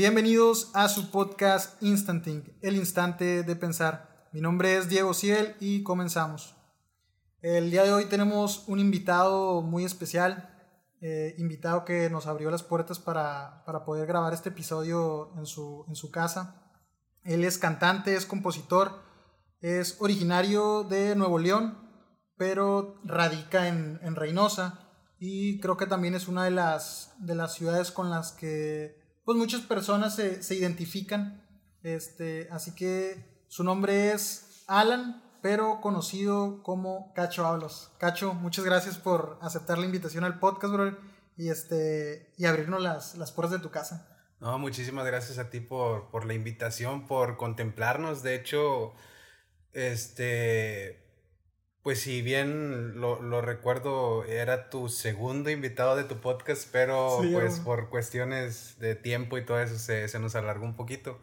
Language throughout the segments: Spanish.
Bienvenidos a su podcast Instanting, el instante de pensar. Mi nombre es Diego Ciel y comenzamos. El día de hoy tenemos un invitado muy especial, eh, invitado que nos abrió las puertas para, para poder grabar este episodio en su, en su casa. Él es cantante, es compositor, es originario de Nuevo León, pero radica en, en Reynosa y creo que también es una de las, de las ciudades con las que pues muchas personas se, se identifican. Este, así que su nombre es Alan, pero conocido como Cacho Hablos. Cacho, muchas gracias por aceptar la invitación al podcast, bro, y, este, y abrirnos las, las puertas de tu casa. No, muchísimas gracias a ti por, por la invitación, por contemplarnos. De hecho, este, pues si bien lo, lo, recuerdo, era tu segundo invitado de tu podcast, pero sí, pues por cuestiones de tiempo y todo eso se, se, nos alargó un poquito.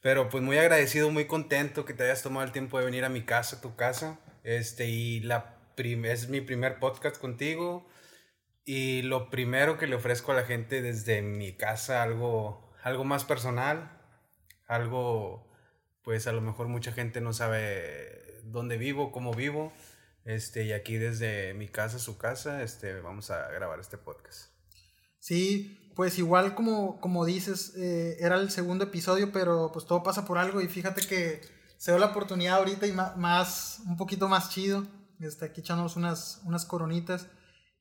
Pero pues muy agradecido, muy contento que te hayas tomado el tiempo de venir a mi casa, a tu casa. Este, y la es mi primer podcast contigo. Y lo primero que le ofrezco a la gente desde mi casa, algo, algo más personal, algo, pues a lo mejor mucha gente no sabe dónde vivo, cómo vivo. Este, y aquí desde mi casa, su casa, este, vamos a grabar este podcast. Sí, pues igual como, como dices, eh, era el segundo episodio, pero pues todo pasa por algo y fíjate que se dio la oportunidad ahorita y más, un poquito más chido. Este, aquí echamos unas, unas coronitas.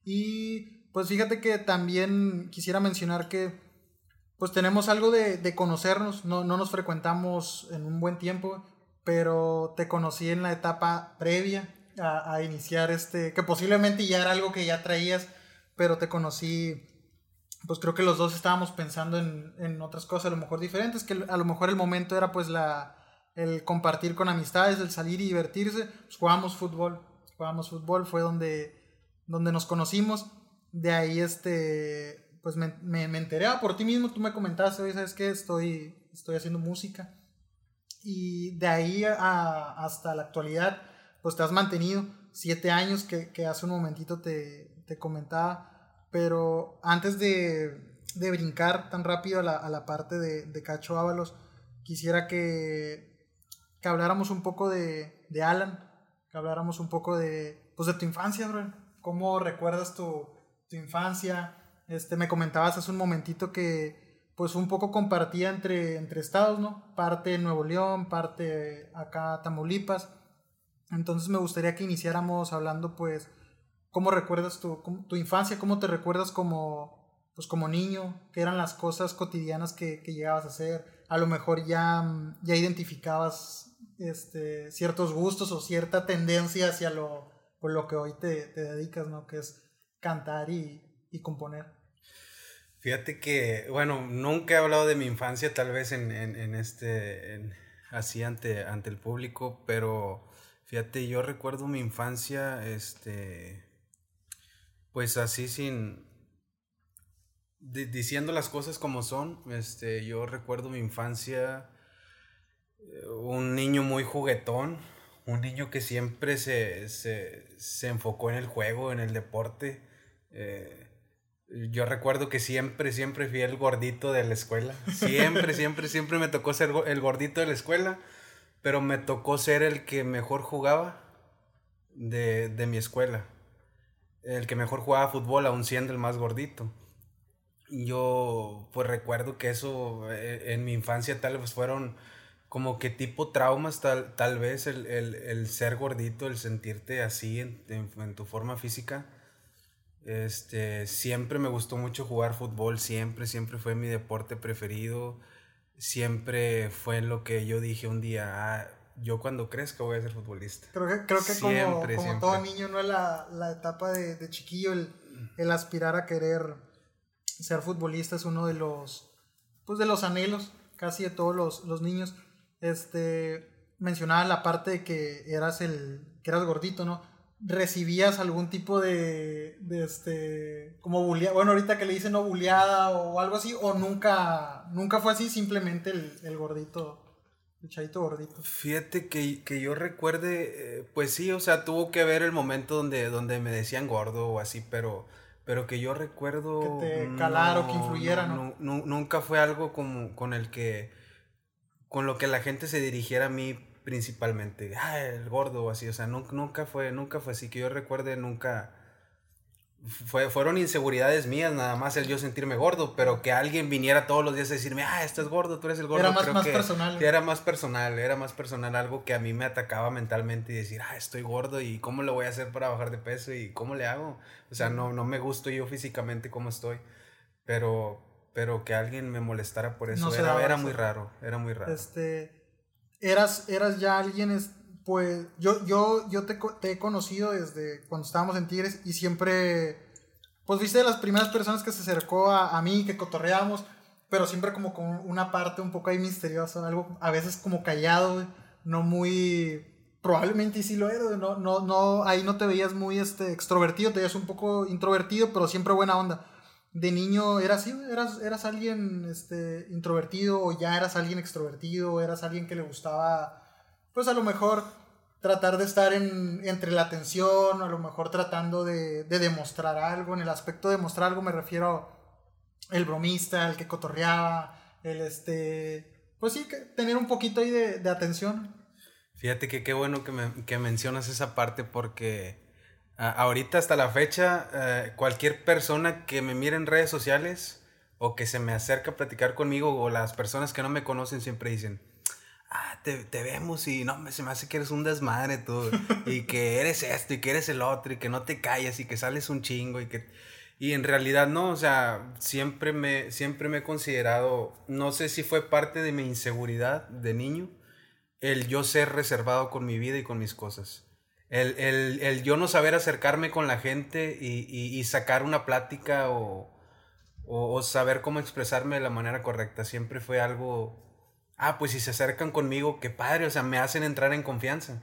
Y pues fíjate que también quisiera mencionar que pues tenemos algo de, de conocernos, no, no nos frecuentamos en un buen tiempo, pero te conocí en la etapa previa a, a, iniciar este, que posiblemente ya era algo que ya traías, pero te conocí, pues creo que los dos estábamos pensando en, en otras cosas a lo mejor diferentes, que a lo mejor el momento era pues la, el compartir con amistades, el salir y divertirse, pues fútbol, jugábamos fútbol, fue donde, donde nos conocimos, de ahí este, pues me, me, me enteré, ah, por ti mismo tú me comentaste, ¿sabes qué? Estoy, estoy haciendo música y de ahí a, hasta la actualidad, pues te has mantenido siete años que, que hace un momentito te, te, comentaba, pero antes de, de brincar tan rápido a la, a la parte de, de, Cacho Ábalos, quisiera que, que habláramos un poco de, de, Alan, que habláramos un poco de, pues de tu infancia, bro. ¿Cómo recuerdas tu, tu infancia? Este, me comentabas hace un momentito que, pues un poco compartía entre, entre estados, ¿no? Parte Nuevo León, parte acá Tamaulipas. Entonces me gustaría que iniciáramos hablando, pues, cómo recuerdas tu, tu infancia, cómo te recuerdas como, pues, como niño, qué eran las cosas cotidianas que, que llegabas a hacer. A lo mejor ya, ya identificabas este, ciertos gustos o cierta tendencia hacia lo, por lo que hoy te, te dedicas, ¿no? Que es cantar y componer. Fíjate que, bueno, nunca he hablado de mi infancia tal vez en, en, este, así ante, ante el público, pero fíjate, yo recuerdo mi infancia, este, pues así sin, di, diciendo las cosas como son, este, yo recuerdo mi infancia, eh, un niño muy juguetón, un niño que siempre se, se, se enfocó en el juego, en el deporte, eh, yo recuerdo que siempre, siempre fui el gordito de la escuela. Siempre, siempre, siempre me tocó ser el gordito de la escuela. Pero me tocó ser el que mejor jugaba de, de mi escuela. El que mejor jugaba fútbol, aún siendo el más gordito. Yo, pues recuerdo que eso eh, en mi infancia tal vez fueron como que tipo traumas, tal, tal vez el, el, el ser gordito, el sentirte así en, en, en tu forma física este, siempre me gustó mucho jugar fútbol, siempre, siempre fue mi deporte preferido. Siempre fue lo que yo dije un día, ah, yo cuando crezca voy a ser futbolista. Creo que, creo que siempre, como, como todo niño, ¿no? La, la etapa de, de chiquillo, el, el, aspirar a querer ser futbolista es uno de los, pues de los anhelos casi de todos los, los niños. Este, mencionaba la parte de que eras el, que eras gordito, ¿no? Recibías algún tipo de, de este, como buleada, bueno, ahorita que le dicen no buleada o algo así, o nunca, nunca fue así, simplemente el, el gordito, el chavito gordito. Fíjate que, que yo recuerde, eh, pues sí, o sea, tuvo que ver el momento donde, donde me decían gordo o así, pero, pero que yo recuerdo... Que te calara o que influyera, ¿no? Nunca fue algo como con el que, con lo que la gente se dirigiera a mí principalmente, ah, el gordo o así, o sea, nunca, fue, nunca fue así, que yo recuerde, nunca fue, fueron inseguridades mías nada más el yo sentirme gordo, pero que alguien viniera todos los días a decirme, ah, estás gordo, tú eres el gordo. Era más, más personal. era más personal, era más personal, algo que a mí me atacaba mentalmente y decir, ah, estoy gordo y cómo lo voy a hacer para bajar de peso y cómo le hago. O sea, no, no me gusto yo físicamente como estoy, pero, pero que alguien me molestara por eso era, era muy raro, era muy raro. Este, eras, eras ya alguien, pues yo, yo, yo te, he conocido desde cuando estábamos en Tigres y siempre, pues viste de las primeras personas que se acercó a, a mí, que cotorreábamos, pero siempre como con una parte un poco ahí misteriosa, algo a veces como callado, no muy, probablemente sí lo era, no, no, no, ahí no te veías muy este, extrovertido, te veías un poco introvertido, pero siempre buena onda. De niño eras así, eras, eras alguien este, introvertido o ya eras alguien extrovertido, eras alguien que le gustaba pues a lo mejor tratar de estar en, entre la atención, a lo mejor tratando de, de, demostrar algo. En el aspecto de demostrar algo me refiero el bromista, el que cotorreaba, el este, pues sí, que tener un poquito ahí de, de atención. Fíjate que qué bueno que, me, que mencionas esa parte porque ahorita hasta la fecha eh, cualquier persona que me mire en redes sociales o que se me acerca a platicar conmigo o las personas que no me conocen siempre dicen, ah, te, te, vemos y no, se me hace que eres un desmadre tú, y que eres esto y que eres el otro y que no te callas y que sales un chingo y que... Y en realidad no, o sea, siempre me, siempre me he considerado, no sé si fue parte de mi inseguridad de niño, el yo ser reservado con mi vida y con mis cosas. El, el, el yo no saber acercarme con la gente y, y, sacar una plática o, o, o, saber cómo expresarme de la manera correcta. Siempre fue algo ah, pues si se acercan conmigo, qué padre, o sea, me hacen entrar en confianza.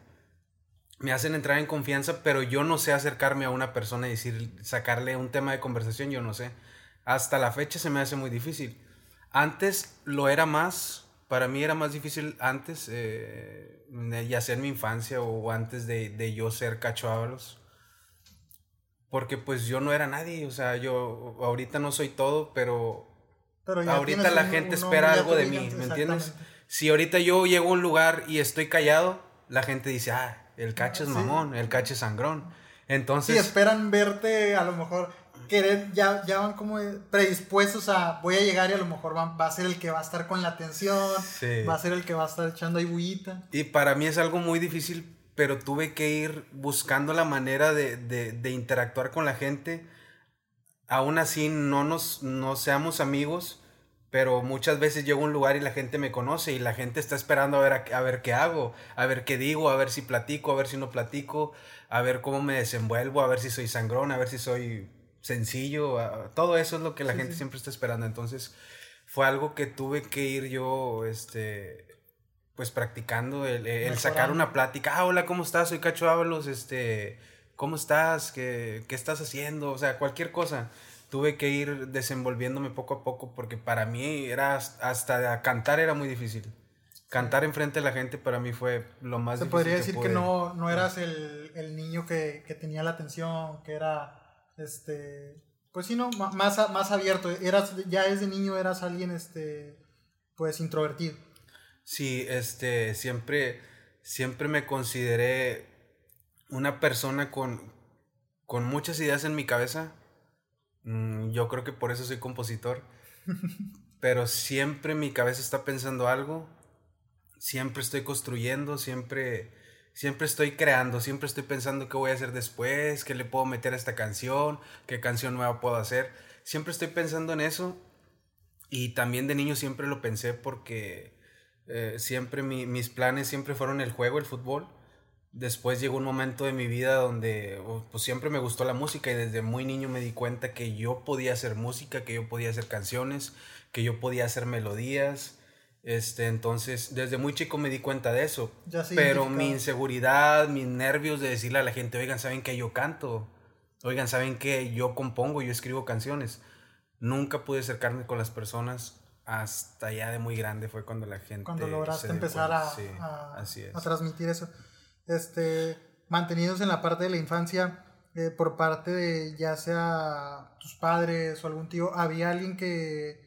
Me hacen entrar en confianza, pero yo no sé acercarme a una persona y decir, sacarle un tema de conversación, yo no sé. Hasta la fecha se me hace muy difícil. Antes lo era más, para mí era más difícil antes, eh, ya sea en mi infancia o antes de, de yo ser Cacho Porque pues yo no era nadie, o sea, yo ahorita no soy todo, pero ahorita la gente espera algo de mí, ¿me entiendes? Si ahorita yo llego a un lugar y estoy callado, la gente dice, ah, el cacho es mamón, el cacho es sangrón. Entonces... Sí, esperan verte a lo mejor querer, ya, ya van como predispuestos a voy a llegar y a lo mejor va, va a ser el que va a estar con la atención, va a ser el que va a estar echando ahí bullita. Y para mí es algo muy difícil, pero tuve que ir buscando la manera de, de, de interactuar con la gente aún así no nos no seamos amigos, pero muchas veces llego a un lugar y la gente me conoce y la gente está esperando a ver, a, ver qué hago, a ver qué digo, a ver si platico, a ver si no platico, a ver cómo me desenvuelvo, a ver si soy sangrón, a ver si soy sencillo, todo eso es lo que la gente siempre está esperando. Entonces fue algo que tuve que ir yo, este, pues practicando, el, sacar una plática, ah, hola, ¿cómo estás? Soy Cacho Ábalos, este ¿cómo estás? ¿Qué, ¿Qué, estás haciendo? O sea, cualquier cosa. Tuve que ir desenvolviéndome poco a poco porque para mí era hasta cantar era muy difícil. Cantar enfrente de la gente para mí fue lo más Se podría decir que, no, no eras el, el niño que, que, tenía la atención, que era, este, pues sí, no, más, más abierto. Eras, ya desde niño eras alguien, este, pues introvertido. Sí, este, siempre, siempre me consideré una persona con, con muchas ideas en mi cabeza. Mm, yo creo que por eso soy compositor. Pero siempre mi cabeza está pensando algo. Siempre estoy construyendo, siempre, siempre estoy creando, siempre estoy pensando qué voy a hacer después, qué le puedo meter a esta canción, qué canción nueva puedo hacer. Siempre estoy pensando en eso. Y también de niño siempre lo pensé porque eh, siempre mis planes siempre fueron el juego, el fútbol después llegó un momento de mi vida donde pues siempre me gustó la música y desde muy niño me di cuenta que yo podía hacer música, que yo podía hacer canciones, que yo podía hacer melodías. Este, entonces, desde muy chico me di cuenta de eso. pero mi inseguridad, mis nervios de decirle a la gente, oigan, ¿saben que yo canto? Oigan, ¿saben que yo compongo, yo escribo canciones? Nunca pude acercarme con las personas hasta ya de muy grande fue cuando la gente... Cuando lograste empezar a, a, a transmitir eso este, mantenidos en la parte de la infancia, eh, por parte de ya sea tus padres o algún tío, había alguien que,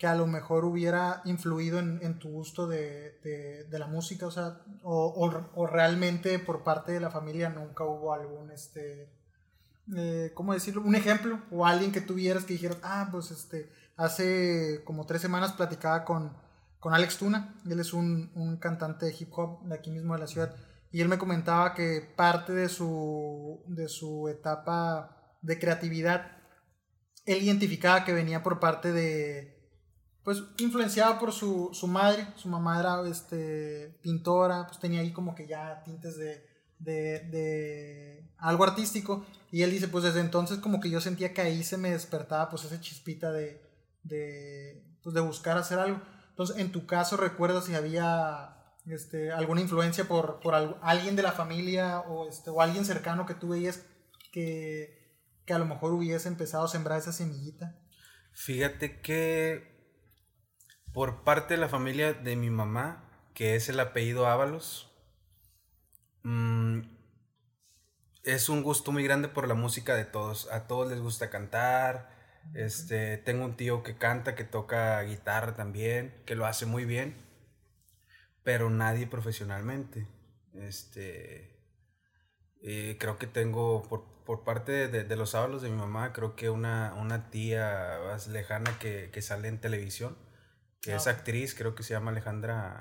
que a lo mejor hubiera influido en, en tu gusto de, de, de, la música, o sea, o, o, realmente por parte de la familia nunca hubo algún, este, eh, ¿cómo decirlo? Un ejemplo, o alguien que tuvieras que dijeras, ah, pues este, hace como tres semanas platicaba con, con Alex Tuna, él es un, un cantante de hip hop de aquí mismo de la ciudad, y él me comentaba que parte de su, de su etapa de creatividad, él identificaba que venía por parte de, pues influenciado por su, su madre, su mamá era este, pintora, pues tenía ahí como que ya tintes de, de, de, algo artístico, y él dice, pues desde entonces como que yo sentía que ahí se me despertaba pues esa chispita de, de, pues, de buscar hacer algo. Entonces, en tu caso, ¿recuerdas si había este, alguna influencia por, por alguien de la familia o, este, o alguien cercano que tú veías que, que a lo mejor hubiese empezado a sembrar esa semillita? Fíjate que por parte de la familia de mi mamá, que es el apellido Ábalos, mmm, es un gusto muy grande por la música de todos. A todos les gusta cantar. Este, tengo un tío que canta, que toca guitarra también, que lo hace muy bien pero nadie profesionalmente. Este, eh, creo que tengo, por, por parte de, de, los sábados de mi mamá, creo que una, una tía más lejana que, que sale en televisión, que es actriz, creo que se llama Alejandra,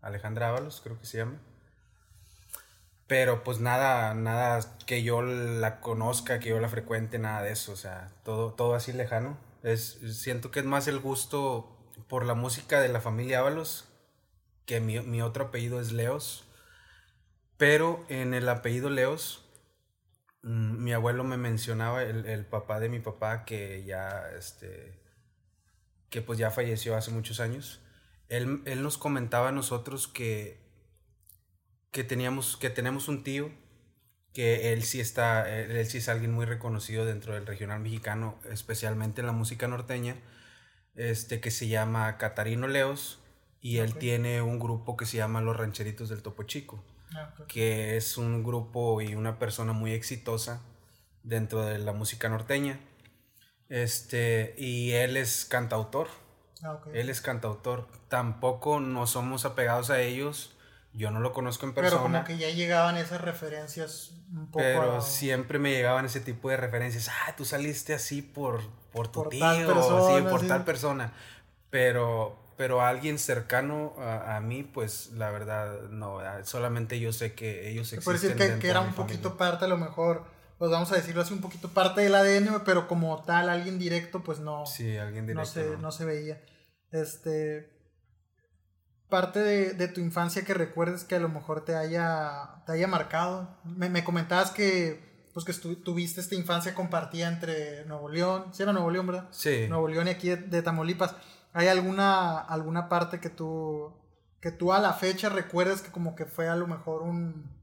Alejandra Ábalos, creo que se llama. Pero pues nada, nada que yo la conozca, que yo la frecuente, nada de eso, o sea, todo, todo así lejano. Es, siento que es más el gusto por la música de la familia Ábalos que mi, mi, otro apellido es Leos, pero en el apellido Leos, mmm, mi abuelo me mencionaba, el, el, papá de mi papá, que ya, este, que pues ya falleció hace muchos años, él, él nos comentaba a nosotros que, que, teníamos, que tenemos un tío, que él sí está, él, él sí es alguien muy reconocido dentro del regional mexicano, especialmente en la música norteña, este, que se llama Catarino Leos, y él okay. tiene un grupo que se llama Los Rancheritos del Topo Chico, ah, okay. que es un grupo y una persona muy exitosa dentro de la música norteña. Este, y él es cantautor. Ah, okay. Él es cantautor. Tampoco no somos apegados a ellos. Yo no lo conozco en persona. Pero como que ya llegaban esas referencias un poco. Pero a... siempre me llegaban ese tipo de referencias. Ah, tú saliste así por, por tu por tío, persona, sí, por sí. tal persona. Pero, pero alguien cercano a, a, mí, pues la verdad, no, solamente yo sé que ellos existen. Por decir que, que era un poquito parte, a lo mejor, pues vamos a decirlo así, un poquito parte del ADN, pero como tal, alguien directo, pues no. Sí, alguien directo. No se, no. no se veía. Este. Parte de, de, tu infancia que recuerdes que a lo mejor te haya, te haya marcado. Me, me comentabas que, pues que tuviste esta infancia compartida entre Nuevo León, sí era Nuevo León, ¿verdad? Sí. Nuevo León y aquí de, de Tamaulipas. ¿Hay alguna, alguna parte que tú, que tú a la fecha recuerdes que como que fue a lo mejor un,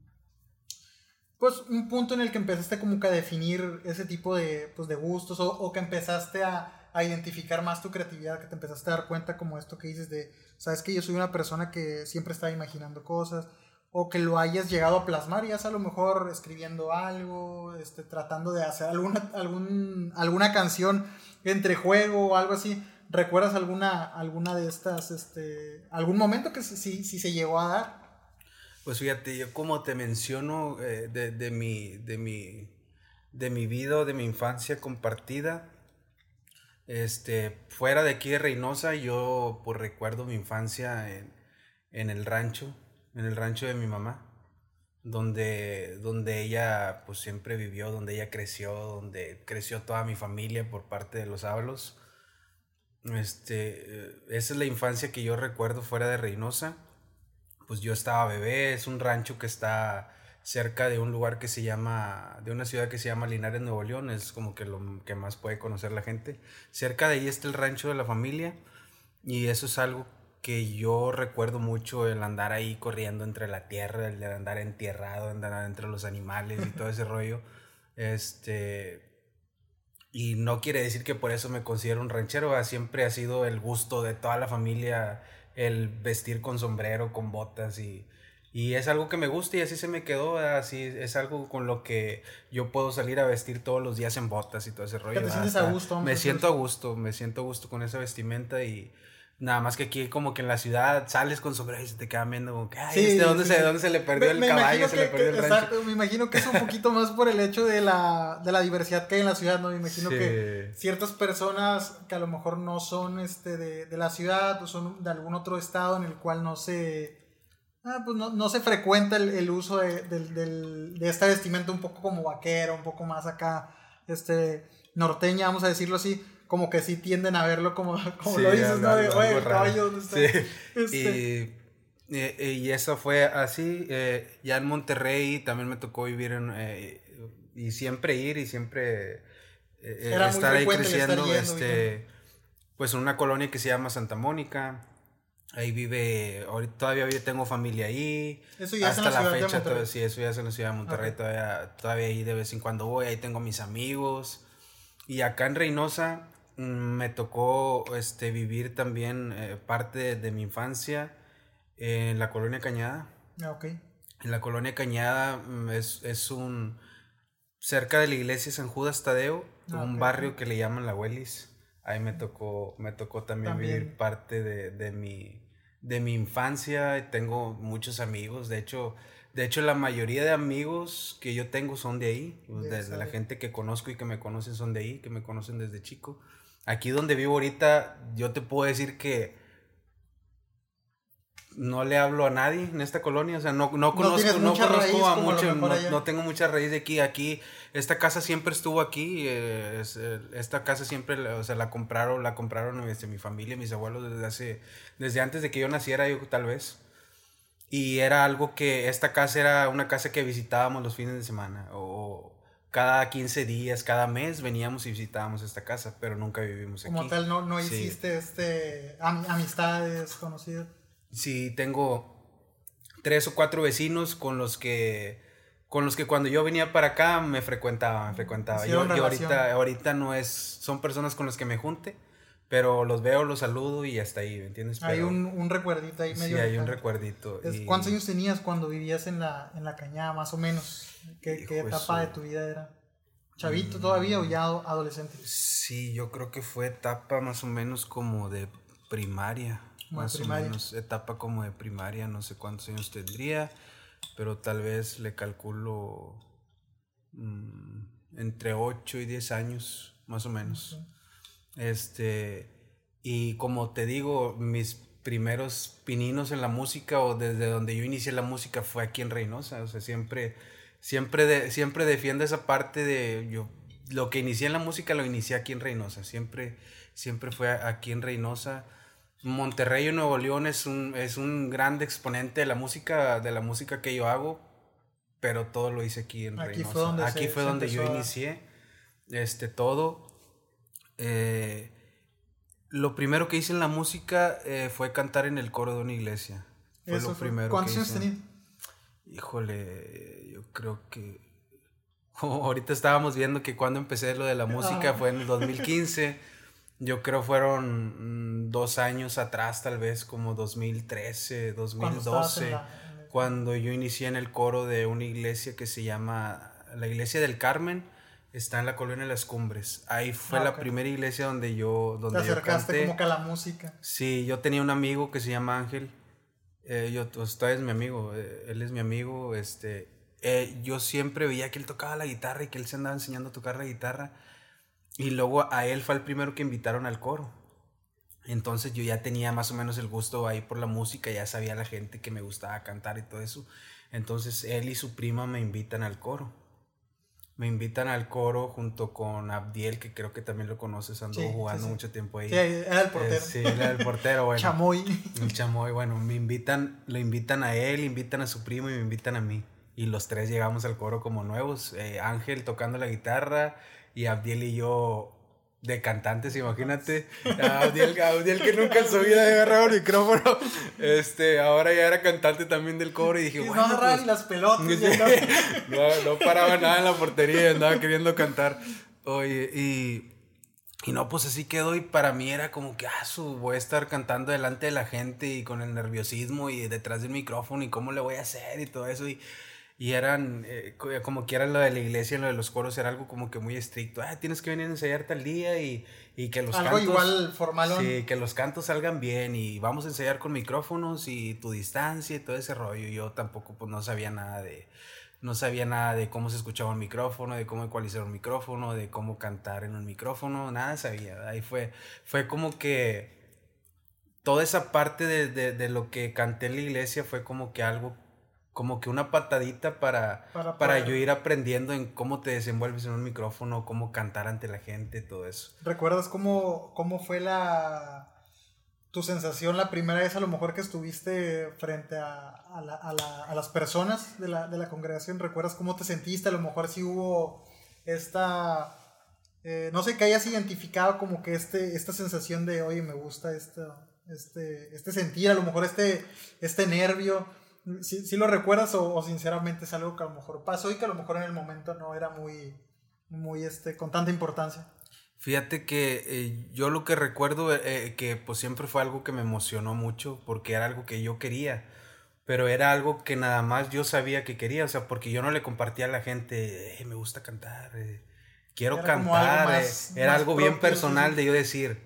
pues un punto en el que empezaste como que a definir ese tipo de, pues, de gustos o, que empezaste a, a, identificar más tu creatividad, que te empezaste a dar cuenta como esto que dices de, sabes que yo soy una persona que siempre está imaginando cosas o que lo hayas llegado a plasmar ya a lo mejor escribiendo algo, este, tratando de hacer alguna, algún, alguna canción entre juego o algo así. ¿Recuerdas alguna, alguna de estas, este, algún momento que sí, sí se llegó a dar? Pues fíjate, yo como te menciono eh, de, mi, de, mi, de mi vida, de mi infancia compartida, este, fuera de aquí de Reynosa, yo pues recuerdo mi infancia en, en el rancho, en el rancho de mi mamá, donde, donde ella pues siempre vivió, donde ella creció, donde creció toda mi familia por parte de los Ábalos. Este, esa es la infancia que yo recuerdo fuera de Reynosa. Pues yo estaba bebé, es un rancho que está cerca de un lugar que se llama, de una ciudad que se llama Linares, Nuevo León, es como que lo que más puede conocer la gente. Cerca de ahí está el rancho de la familia y eso es algo que yo recuerdo mucho, el andar ahí corriendo entre la tierra, el andar entierrado, andar entre los animales y todo ese rollo. Este, y no quiere decir que por eso me considero un ranchero, siempre ha sido el gusto de toda la familia el vestir con sombrero, con botas y, Y es algo que me gusta y así se me quedó, así es algo con lo que yo puedo salir a vestir todos los días en botas y todo ese rollo. te sientes a gusto. Me siento a gusto, me siento a gusto con esa vestimenta y Nada más que aquí como que en la ciudad sales con sombrero y se te quedan viendo como que, ay, ¿este ¿dónde, se, ¿dónde se le perdió el caballo? Se le perdió el rancho. Exacto, me imagino que es un poquito más por el hecho de la, de la diversidad que hay en la ciudad, ¿no? Me imagino que ciertas personas que a lo mejor no son este, de, de, la ciudad o son de algún otro estado en el cual no se... Ah, pues no, no se frecuenta el, el uso de, del, de esta vestimenta un poco como vaquero, un poco más acá, este, norteña, vamos a decirlo así como que sí tienden a verlo como, como lo dices, ¿no? De, oye, el caballo, ¿dónde está? Sí. Este. Y, y, eso fue así. Eh, ya en Monterrey también me tocó vivir en. Eh, y siempre ir y siempre eh, estar ahí creciendo. este, pues en una colonia que se llama Santa Mónica. Ahí vive, ahorita todavía tengo familia ahí. Eso ya hasta es en la, la fecha, todo, sí, eso ya es en la ciudad de Monterrey. Todavía, todavía ahí de vez en cuando voy, ahí tengo mis amigos. Y acá en Reynosa, me tocó este, vivir también eh, parte de, mi infancia en la colonia Cañada. Ah, ok. En la colonia Cañada mm, es, es un... cerca de la iglesia San Judas Tadeo, ah, un barrio que le llaman La Huelis. Ahí me tocó, me tocó también, vivir parte de, de, mi, de mi infancia. Tengo muchos amigos, de hecho... De hecho, la mayoría de amigos que yo tengo son de ahí. Desde la gente que conozco y que me conocen son de ahí, que me conocen desde chico. Aquí donde vivo ahorita, yo te puedo decir que no le hablo a nadie en esta colonia, o sea, no, no conozco, no, conozco a mucho, no, tengo mucha raíz de aquí. Aquí, esta casa siempre estuvo aquí, eh, eh, esta casa siempre, o sea, la compraron, la compraron este, mi familia, mis abuelos desde hace, desde antes de que yo naciera, yo tal vez. Y era algo que, esta casa era una casa que visitábamos los fines de semana, o, cada 15 días, cada mes veníamos y visitábamos esta casa, pero nunca vivimos aquí. Como tal, no, no hiciste este, amistades conocidas. Sí, tengo tres o cuatro vecinos con los que con los que cuando yo venía para acá me frecuentaba, me frecuentaba. Yo, ahorita, ahorita no es, son personas con las que me junte, pero los veo, los saludo y hasta ahí, ¿me entiendes? hay un, un, recuerdito ahí medio. Sí, hay un recuerdito. ¿Cuántos años tenías cuando vivías en la, en la cañada, más o menos? ¿Qué, etapa de tu vida era? ¿Chavito mm. todavía o ya adolescente? Sí, yo creo que fue etapa más o menos como de primaria. más o menos, etapa como de primaria, no sé cuántos años tendría, pero tal vez le calculo mm, entre 8 y 10 años, más o menos. Este, y como te digo, mis primeros pininos en la música o desde donde yo inicié la música fue aquí en Reynosa, o sea, siempre siempre, de, siempre defiendo esa parte de yo, lo que inicié en la música lo inicié aquí en Reynosa, siempre, siempre fue aquí en Reynosa. Monterrey, Nuevo León es un, es un grande exponente de la música, de la música que yo hago, pero todo lo hice aquí en aquí Reynosa. Fue donde aquí fue donde yo inicié este, todo. Eh, lo primero que hice en la música eh, fue cantar en el coro de una iglesia. Fue lo primero ¿Cuántos años tenías? Híjole, yo creo que... ahorita estábamos viendo que cuando empecé lo de la música fue en el 2015. Yo creo fueron mm, dos años atrás, tal vez como 2013, 2012, cuando yo inicié en el coro de una iglesia que se llama la Iglesia del Carmen. Está en la colonia de las Cumbres. Ahí fue ah, la primera iglesia donde yo donde Te acercaste como que a la música. Sí, yo tenía un amigo que se llama Ángel eh, yo, usted es mi amigo, eh, él es mi amigo, este, eh, yo siempre veía que él tocaba la guitarra y que él se andaba enseñando a tocar la guitarra. Y luego a él fue el primero que invitaron al coro. Entonces yo ya tenía más o menos el gusto ahí por la música, ya sabía la gente que me gustaba cantar y todo eso. Entonces él y su prima me invitan al coro me invitan al coro junto con Abdiel, que creo que también lo conoces, anduvo jugando mucho tiempo ahí. Sí, era el portero. Eh, sí, era el portero, bueno. Chamoy. El chamoy, bueno, me invitan, lo invitan a él, invitan a su primo y me invitan a mí. Y los tres llegamos al coro como nuevos. Eh, Ángel tocando la guitarra y Abdiel y yo de cantantes, imagínate. Audiel, que nunca en su vida había agarrado el micrófono. Este, ahora ya era cantante también del coro y dije, bueno. No pues, las pelotas. no, no paraba nada en la portería, andaba queriendo cantar. Oye, y y no, pues así quedó y para mí era como que, ah, su, voy a estar cantando delante de la gente y con el nerviosismo y detrás del micrófono y cómo le voy a hacer y todo eso. Y, y eran, eh, como que era lo de la iglesia, lo de los coros, era algo como que muy estricto. Ah, tienes que venir a ensayar tal día y, y que los algo cantos... igual formal. Sí, que los cantos salgan bien y vamos a ensayar con micrófonos y tu distancia y todo ese rollo. Yo tampoco, pues no sabía nada de... No sabía nada de cómo se escuchaba un micrófono, de cómo ecualizar un micrófono, de cómo cantar en un micrófono, nada sabía. Ahí fue, fue como que toda esa parte de, de, de lo que canté en la iglesia fue como que algo como que una patadita para, para, yo ir aprendiendo en cómo te desenvuelves en un micrófono, cómo cantar ante la gente, todo eso. ¿Recuerdas cómo, cómo fue la tu sensación la primera vez a lo mejor que estuviste frente a, a, la, a, la, a las personas de la, de la, congregación? ¿Recuerdas cómo te sentiste? A lo mejor si hubo esta... Eh, no sé, que hayas identificado como que este, esta sensación de, oye, me gusta este, este, este sentir, a lo mejor este, este nervio si, lo recuerdas o, sinceramente es algo que a lo mejor pasó y que a lo mejor en el momento no era muy, muy este, con tanta importancia. Fíjate que eh, yo lo que recuerdo eh, eh, que pues siempre fue algo que me emocionó mucho porque era algo que yo quería, pero era algo que nada más yo sabía que quería, o sea, porque yo no le compartía a la gente, me gusta cantar, quiero cantar, era algo bien personal de yo decir,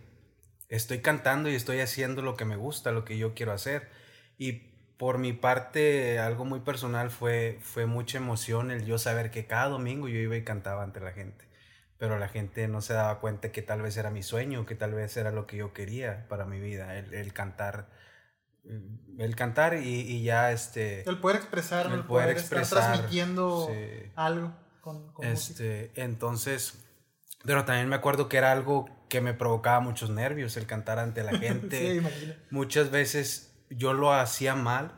estoy cantando y estoy haciendo lo que me gusta, lo que yo quiero hacer. Y por mi parte, algo muy personal fue, fue mucha emoción el yo saber que cada domingo yo iba y cantaba ante la gente. Pero la gente no se daba cuenta que tal vez era mi sueño, que tal vez era lo que yo quería para mi vida, el, cantar. Mm, el cantar y, ya este... El poder expresar, el, poder, expresar, estar transmitiendo algo con, este, Entonces, pero también me acuerdo que era algo que me provocaba muchos nervios el cantar ante la gente. sí, Muchas veces yo lo hacía mal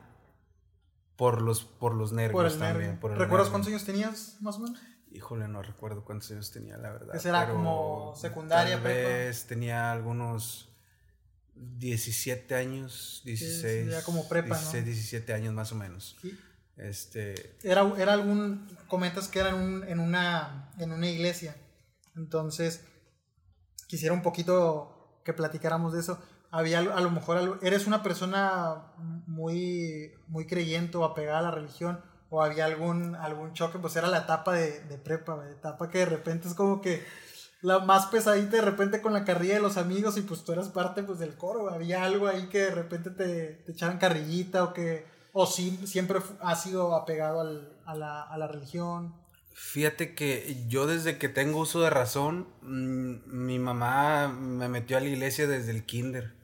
por los, por los nervios también. ¿Recuerdas cuántos años tenías más o menos? Híjole, no recuerdo cuántos años tenía, la verdad. ¿Esa era como secundaria? Tal vez tenía algunos 17 años, 16. ya como prepa, 16, 17 años más o menos. Este... Era, era algún, comentas que era en, en, una, en una iglesia. Entonces, quisiera un poquito que platicáramos de eso había a lo mejor eres una persona muy muy creyente o apegada a la religión o había algún algún choque pues era la etapa de, de prepa etapa que de repente es como que la más pesadita de repente con la carrilla de los amigos y pues tú eras parte pues del coro había algo ahí que de repente te, te echaran carrillita o que o sí, siempre has sido apegado al, a, la, a la religión. Fíjate que yo desde que tengo uso de razón, mm, mi mamá me metió a la iglesia desde el kinder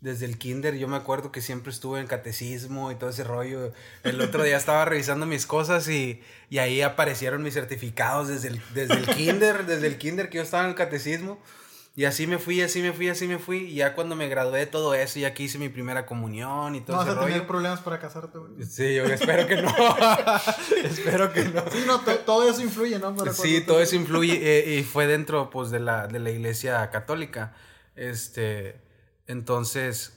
desde el kinder yo me acuerdo que siempre estuve en catecismo y todo ese rollo. El otro día estaba revisando mis cosas y, y ahí aparecieron mis certificados desde el, desde el kinder, desde el kinder que yo estaba en el catecismo. Y así me fui, así me fui, así me fui. Y ya cuando me gradué de todo eso, ya que hice mi primera comunión y todo no ese vas a tener problemas para casarte, güey. Sí, yo espero que no. espero que no. Sí, no, todo eso influye, ¿no? sí, todo eso influye. Eh, y fue dentro, pues, de la, de la iglesia católica. Este entonces,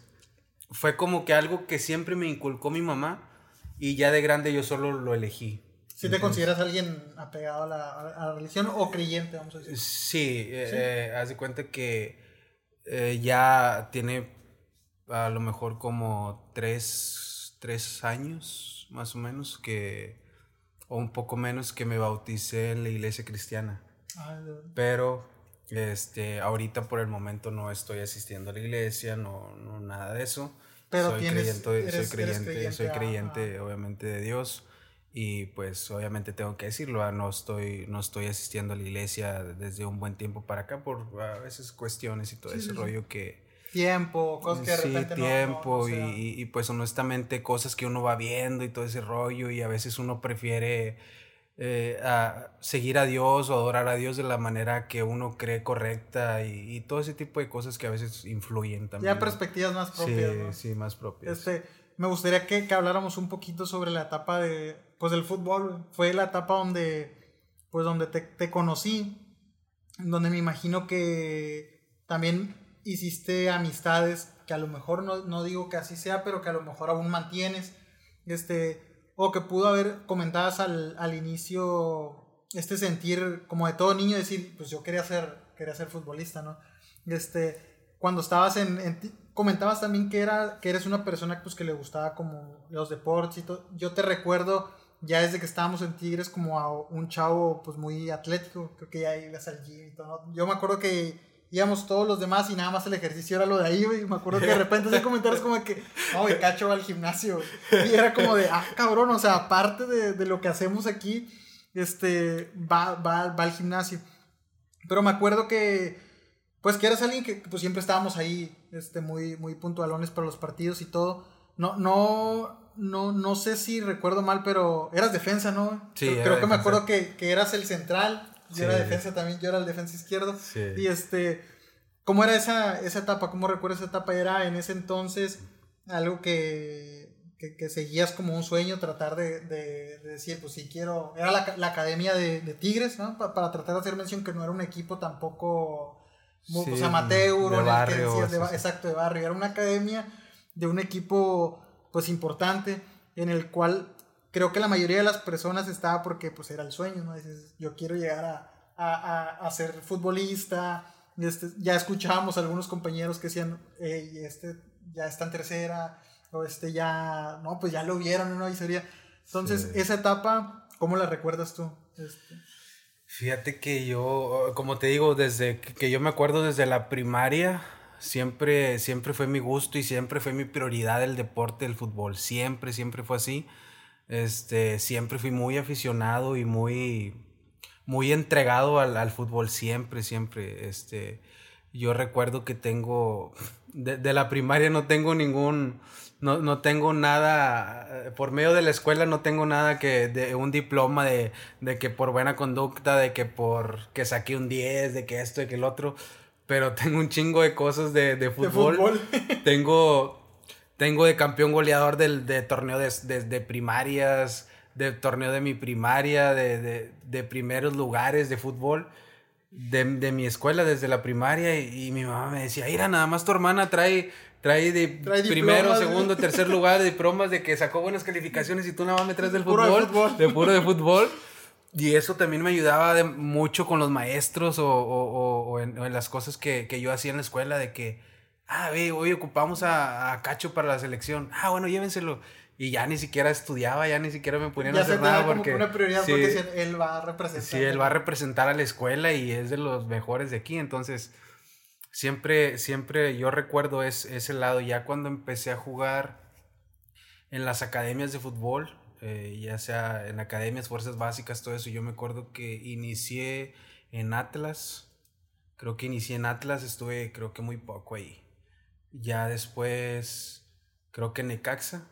fue como que algo que siempre me inculcó mi mamá y ya de grande yo solo lo elegí. ¿Si te consideras alguien apegado a la, religión o creyente, vamos a decir? Sí, eh, haz de cuenta que eh, ya tiene a lo mejor como tres, tres años, más o menos, que, o un poco menos, que me bauticé en la iglesia cristiana. Ah, Pero este, ahorita por el momento no estoy asistiendo a la iglesia, no, no nada de eso. Pero soy creyente, soy creyente, soy creyente obviamente de Dios. Y pues obviamente tengo que decirlo, no estoy no estoy asistiendo a la iglesia desde un buen tiempo para acá por a veces cuestiones y todo ese rollo que tiempo, cosas que de repente tiempo y, y pues honestamente cosas que uno va viendo y todo ese rollo y a veces uno prefiere eh, a seguir a Dios o adorar a Dios de la manera que uno cree correcta y, todo ese tipo de cosas que a veces influyen también. Ya perspectivas más propias. Sí, sí, más propias. Este, me gustaría que, que, habláramos un poquito sobre la etapa de, pues, del fútbol. Fue la etapa donde, pues, donde te, te conocí, donde me imagino que también hiciste amistades que a lo mejor no, no digo que así sea, pero que a lo mejor aún mantienes. Este, o que pudo haber, comentadas al, al inicio, este sentir como de todo niño, decir, pues yo quería ser quería ser futbolista, ¿no? Este, cuando estabas en, en comentabas también que, era, que eres una persona pues, que le gustaba como los deportes y todo. Yo te recuerdo ya desde que estábamos en Tigres como a un chavo pues muy atlético, creo que ya ibas al gym y todo. Yo me acuerdo que íbamos todos los demás y nada más el ejercicio era lo de ahí, güey. Me acuerdo que de repente hacía comentarios como que, no, güey, cacho va al gimnasio. Y era como de, ah, cabrón, o sea, aparte de, de lo que hacemos aquí, este, va, va, va al gimnasio. Pero me acuerdo que, pues que eras alguien que pues siempre estábamos ahí, este, muy, muy puntualones para los partidos y todo. No, no, no, no sé si recuerdo mal, pero eras defensa, ¿no? Sí, creo, que me acuerdo que, que, eras el central, yo era defensa también, yo era el defensa izquierdo. Sí. Y este, ¿cómo era esa, esa etapa? ¿Cómo recuerdas esa etapa? Era en ese entonces algo que, que, que seguías como un sueño, tratar de, de, de decir, pues si quiero, era la, la academia de, de, Tigres, ¿no? Pa, para tratar de hacer mención que no era un equipo tampoco, muy, sí, pues, amateur, de barrio, el que decías, de, exacto, de barrio, era una academia de un equipo pues importante en el cual creo que la mayoría de las personas estaba porque pues era el sueño, ¿no? Dices, yo quiero llegar a, a, a, ser futbolista, este, ya escuchábamos a algunos compañeros que decían, hey, este ya está en tercera, o este ya, no, pues ya lo vieron, ¿no? Y sería, entonces, sí. esa etapa, ¿cómo la recuerdas tú? Este... Fíjate que yo, como te digo, desde que yo me acuerdo desde la primaria, siempre, siempre fue mi gusto y siempre fue mi prioridad el deporte, el fútbol. Siempre, siempre fue así. Este, siempre fui muy aficionado y muy, muy entregado al, al fútbol, siempre, siempre. Este, yo recuerdo que tengo, de, de la primaria no tengo ningún, no, no, tengo nada, por medio de la escuela no tengo nada que, de un diploma de, de que por buena conducta, de que por que saqué un 10, de que esto, de que el otro pero tengo un chingo de cosas de, de fútbol. De fútbol. tengo, tengo de campeón goleador del, de torneo de, de, de, primarias, de torneo de mi primaria, de, de, de primeros lugares de fútbol. De, de, mi escuela desde la primaria y, y, mi mamá me decía, mira, nada más tu hermana trae, trae de Trae primero, diplomas, segundo, ¿no? tercer lugar, diplomas de que sacó buenas calificaciones y tú nada más me traes del Puro de fútbol, fútbol. de puro de fútbol. Y eso también me ayudaba de mucho con los maestros o, o, o, o, en, o en, las cosas que, que, yo hacía en la escuela, de que, ah, ve, hoy ocupamos a, a, Cacho para la selección. Ah, bueno, llévenselo. Y ya ni siquiera estudiaba, ya ni siquiera me ponían ya a hacer se nada como porque... una prioridad sí, porque él va a representar. Sí, él va a representar a la escuela y es de los mejores de aquí. Entonces, siempre, siempre yo recuerdo es, ese lado. Ya cuando empecé a jugar en las academias de fútbol, eh, ya sea en academias, fuerzas básicas, todo eso. Yo me acuerdo que inicié en Atlas, creo que inicié en Atlas, estuve creo que muy poco ahí. Ya después, creo que en Necaxa,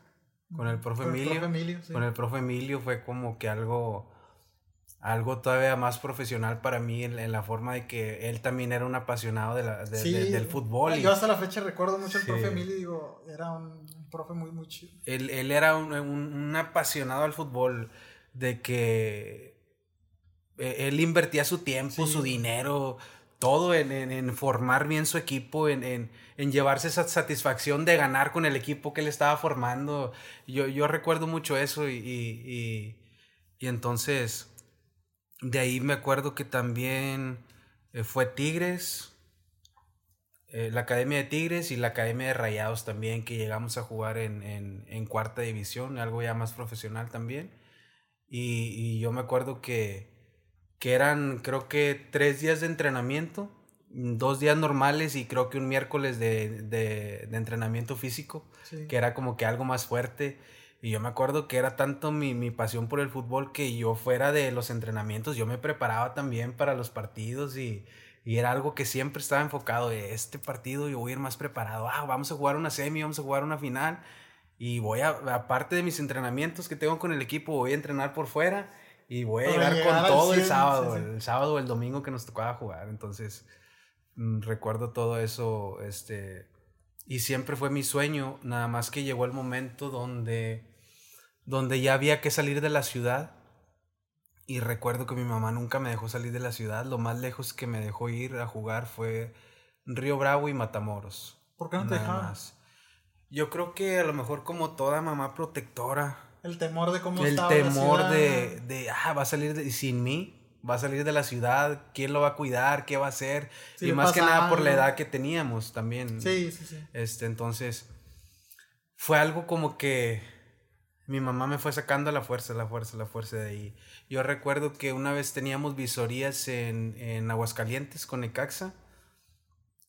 con el profe con Emilio. El profe Emilio sí. Con el profe Emilio fue como que algo, algo todavía más profesional para mí en, en la forma de que él también era un apasionado de la, de, sí, de, del fútbol. Yo hasta la fecha recuerdo mucho al sí. profe Emilio y digo, era un profe muy, muy chido. Él, él era un, un, un, apasionado al fútbol, de que e, él invertía su tiempo, su dinero, todo en, en, en, formar bien su equipo, en, en, llevarse esa satisfacción de ganar con el equipo que él estaba formando. Yo, yo recuerdo mucho eso y, y, entonces de ahí me acuerdo que también eh, fue Tigres eh, la Academia de Tigres y la Academia de Rayados también, que llegamos a jugar en, cuarta división, algo ya más profesional también. Y, yo me acuerdo que, que eran, creo que tres días de entrenamiento, dos días normales y creo que un miércoles de, de, de entrenamiento físico, sí. que era como que algo más fuerte. Y yo me acuerdo que era tanto mi, mi, pasión por el fútbol que yo fuera de los entrenamientos, yo me preparaba también para los partidos y, y era algo que siempre estaba enfocado de este partido yo voy a ir más preparado. Ah, vamos a jugar una semi, vamos a jugar una final. Y voy a, aparte de mis entrenamientos que tengo con el equipo, voy a entrenar por fuera y voy a llegar, llegar con todo 100, el sábado, sí, sí. el sábado o el domingo que nos tocaba jugar. Entonces, mmm, recuerdo todo eso, este, y siempre fue mi sueño, nada más que llegó el momento donde, donde ya había que salir de la ciudad y recuerdo que mi mamá nunca me dejó salir de la ciudad. Lo más lejos que me dejó ir a jugar fue Río Bravo y Matamoros. ¿Por qué no te dejaba? Yo creo que a lo mejor como toda mamá protectora. El temor de cómo El estaba temor la de, de, ah, va a salir de, sin mí, va a salir de la ciudad, quién lo va a cuidar, qué va a hacer, y más que nada por la edad que teníamos también. Sí, sí, sí. Este, entonces, fue algo como que mi mamá me fue sacando la fuerza, la fuerza, la fuerza de ahí. Yo recuerdo que una vez teníamos visorías en, en Aguascalientes con Ecaxa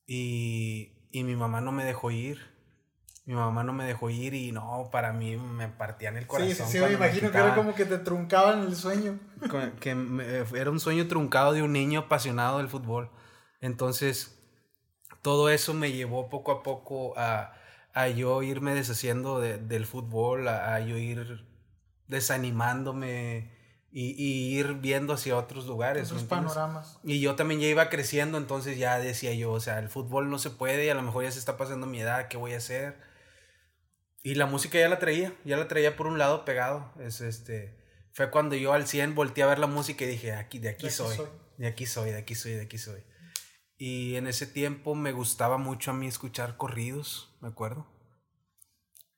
y, y mi mamá no me dejó ir mi mamá no me dejó ir y no, para mí me partían el corazón. Sí, sí, me imagino que era como que te truncaban el sueño. Que era un sueño truncado de un niño apasionado del fútbol. Entonces, todo eso me llevó poco a poco a, a yo irme deshaciendo del fútbol, a, yo ir desanimándome y, y, ir viendo hacia otros lugares. Otros panoramas. Y yo también ya iba creciendo, entonces ya decía yo, o sea, el fútbol no se puede y a lo mejor ya se está pasando mi edad, ¿qué voy a hacer? Y la música ya la traía, ya la traía por un lado pegado. Es este fue cuando yo al 100 volteé a ver la música y dije, aquí de aquí, soy, de aquí soy, de aquí soy, de aquí soy. Y en ese tiempo me gustaba mucho a mí escuchar corridos, me acuerdo.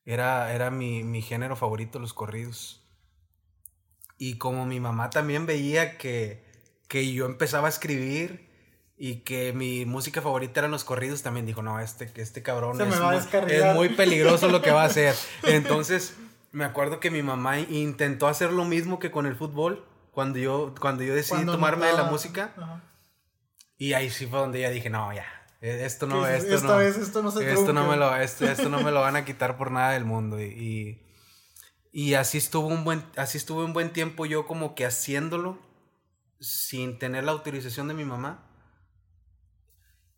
Era, era mi, mi género favorito, los corridos. Y como mi mamá también veía que, que yo empezaba a escribir, y que mi música favorita eran los corridos, también dijo, no, este, este cabrón es, muy, es, muy, peligroso lo que va a hacer. Entonces, me acuerdo que mi mamá intentó hacer lo mismo que con el fútbol, cuando yo, cuando yo decidí tomarme de la música. Y ahí sí fue donde ya dije, no, ya, e, esto no, esto esta no, vez esto no se esto no me lo, esto, esto no me lo van a quitar por nada del mundo. Y, y así estuvo un buen, así estuve un buen tiempo yo como que haciéndolo sin tener la autorización de mi mamá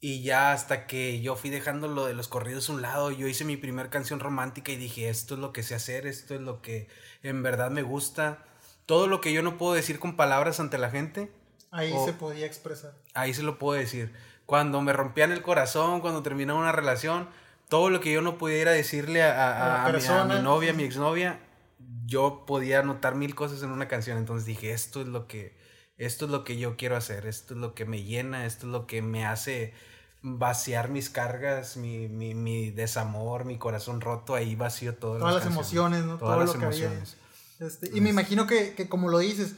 y ya hasta que yo fui dejando lo de los corridos a un lado, yo hice mi primer canción romántica y dije, esto es lo que sé hacer, esto es lo que en verdad me gusta. Todo lo que yo no puedo decir con palabras ante la gente. Ahí se podía expresar. Ahí se lo puedo decir. Cuando me rompían el corazón, cuando terminaba una relación, todo lo que yo no pudiera decirle a, a, mi, a mi, novia, a mi exnovia, yo podía anotar mil cosas en una canción. Entonces dije, esto es lo que, esto es lo que yo quiero hacer, esto es lo que me llena, esto es lo que me hace vaciar mis cargas, mi, mi, mi, desamor, mi corazón roto, ahí vacío todo. Todas las, emociones, ¿no? Todas todo las lo emociones. que este, y me imagino que, que, como lo dices,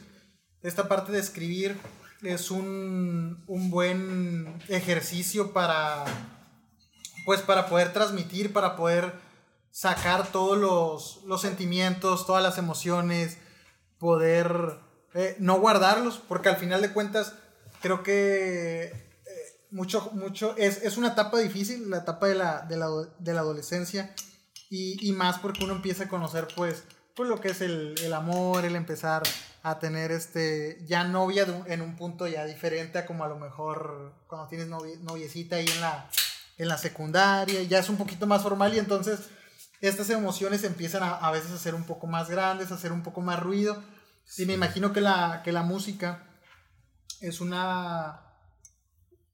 esta parte de escribir es un, un buen ejercicio para, pues para poder transmitir, para poder sacar todos los, los sentimientos, todas las emociones, poder eh, no guardarlos, porque al final de cuentas creo que mucho, mucho, es, es, una etapa difícil, la etapa de la, de la, de la adolescencia, y, y, más porque uno empieza a conocer, pues, pues lo que es el, el amor, el empezar a tener, este, ya novia en un punto ya diferente a como a lo mejor cuando tienes noviecita ahí en la, en la secundaria, ya es un poquito más formal y entonces estas emociones empiezan a, a veces a ser un poco más grandes, a hacer un poco más ruido, y me imagino que la, que la música es una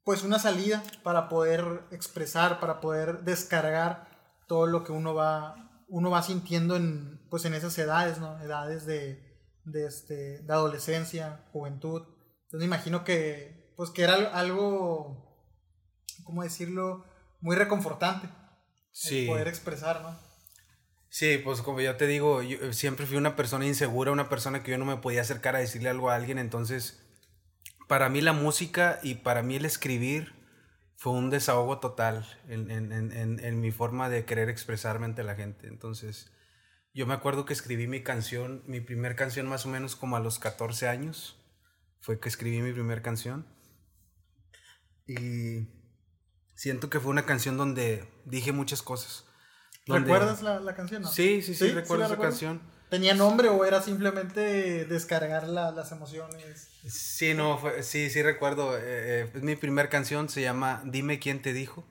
pues una salida para poder expresar, para poder descargar todo lo que uno va, uno va sintiendo en, pues en esas edades, ¿no? Edades de, de, este, de adolescencia, juventud. Entonces me imagino que, pues que era algo, ¿cómo decirlo? Muy reconfortante. Sí. poder expresar, ¿no? Sí, pues como yo te digo, yo siempre fui una persona insegura, una persona que yo no me podía acercar a decirle algo a alguien, entonces para mí la música y para mí el escribir fue un desahogo total en, mi forma de querer expresarme ante la gente. Entonces, yo me acuerdo que escribí mi canción, mi primer canción más o menos como a los 14 años. Fue que escribí mi primer canción. Y siento que fue una canción donde dije muchas cosas. ¿Recuerdas la, canción? Sí, sí, sí, recuerdo esa canción. ¿Tenía nombre o era simplemente descargar las emociones? Sí, no, sí, sí recuerdo. Eh, eh, mi primer canción, se llama Dime quién te dijo.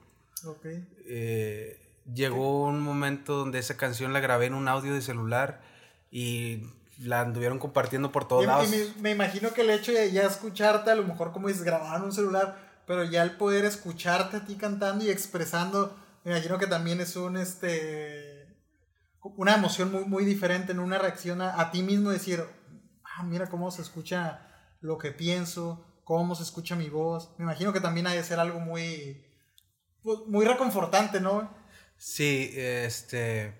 Ok. Eh, llegó un momento donde esa canción la grabé en un audio de celular y la anduvieron compartiendo por todos lados. Y me, imagino que el hecho de ya escucharte, a lo mejor como dices, grabar en un celular, pero ya el poder escucharte a ti cantando y expresando, me imagino que también es un, este una emoción muy, muy diferente, en una reacción a, ti mismo, decir, ah, mira cómo se escucha lo que pienso, cómo se escucha mi voz. Me imagino que también hay de ser algo muy, pues, muy reconfortante, ¿no? Sí, este...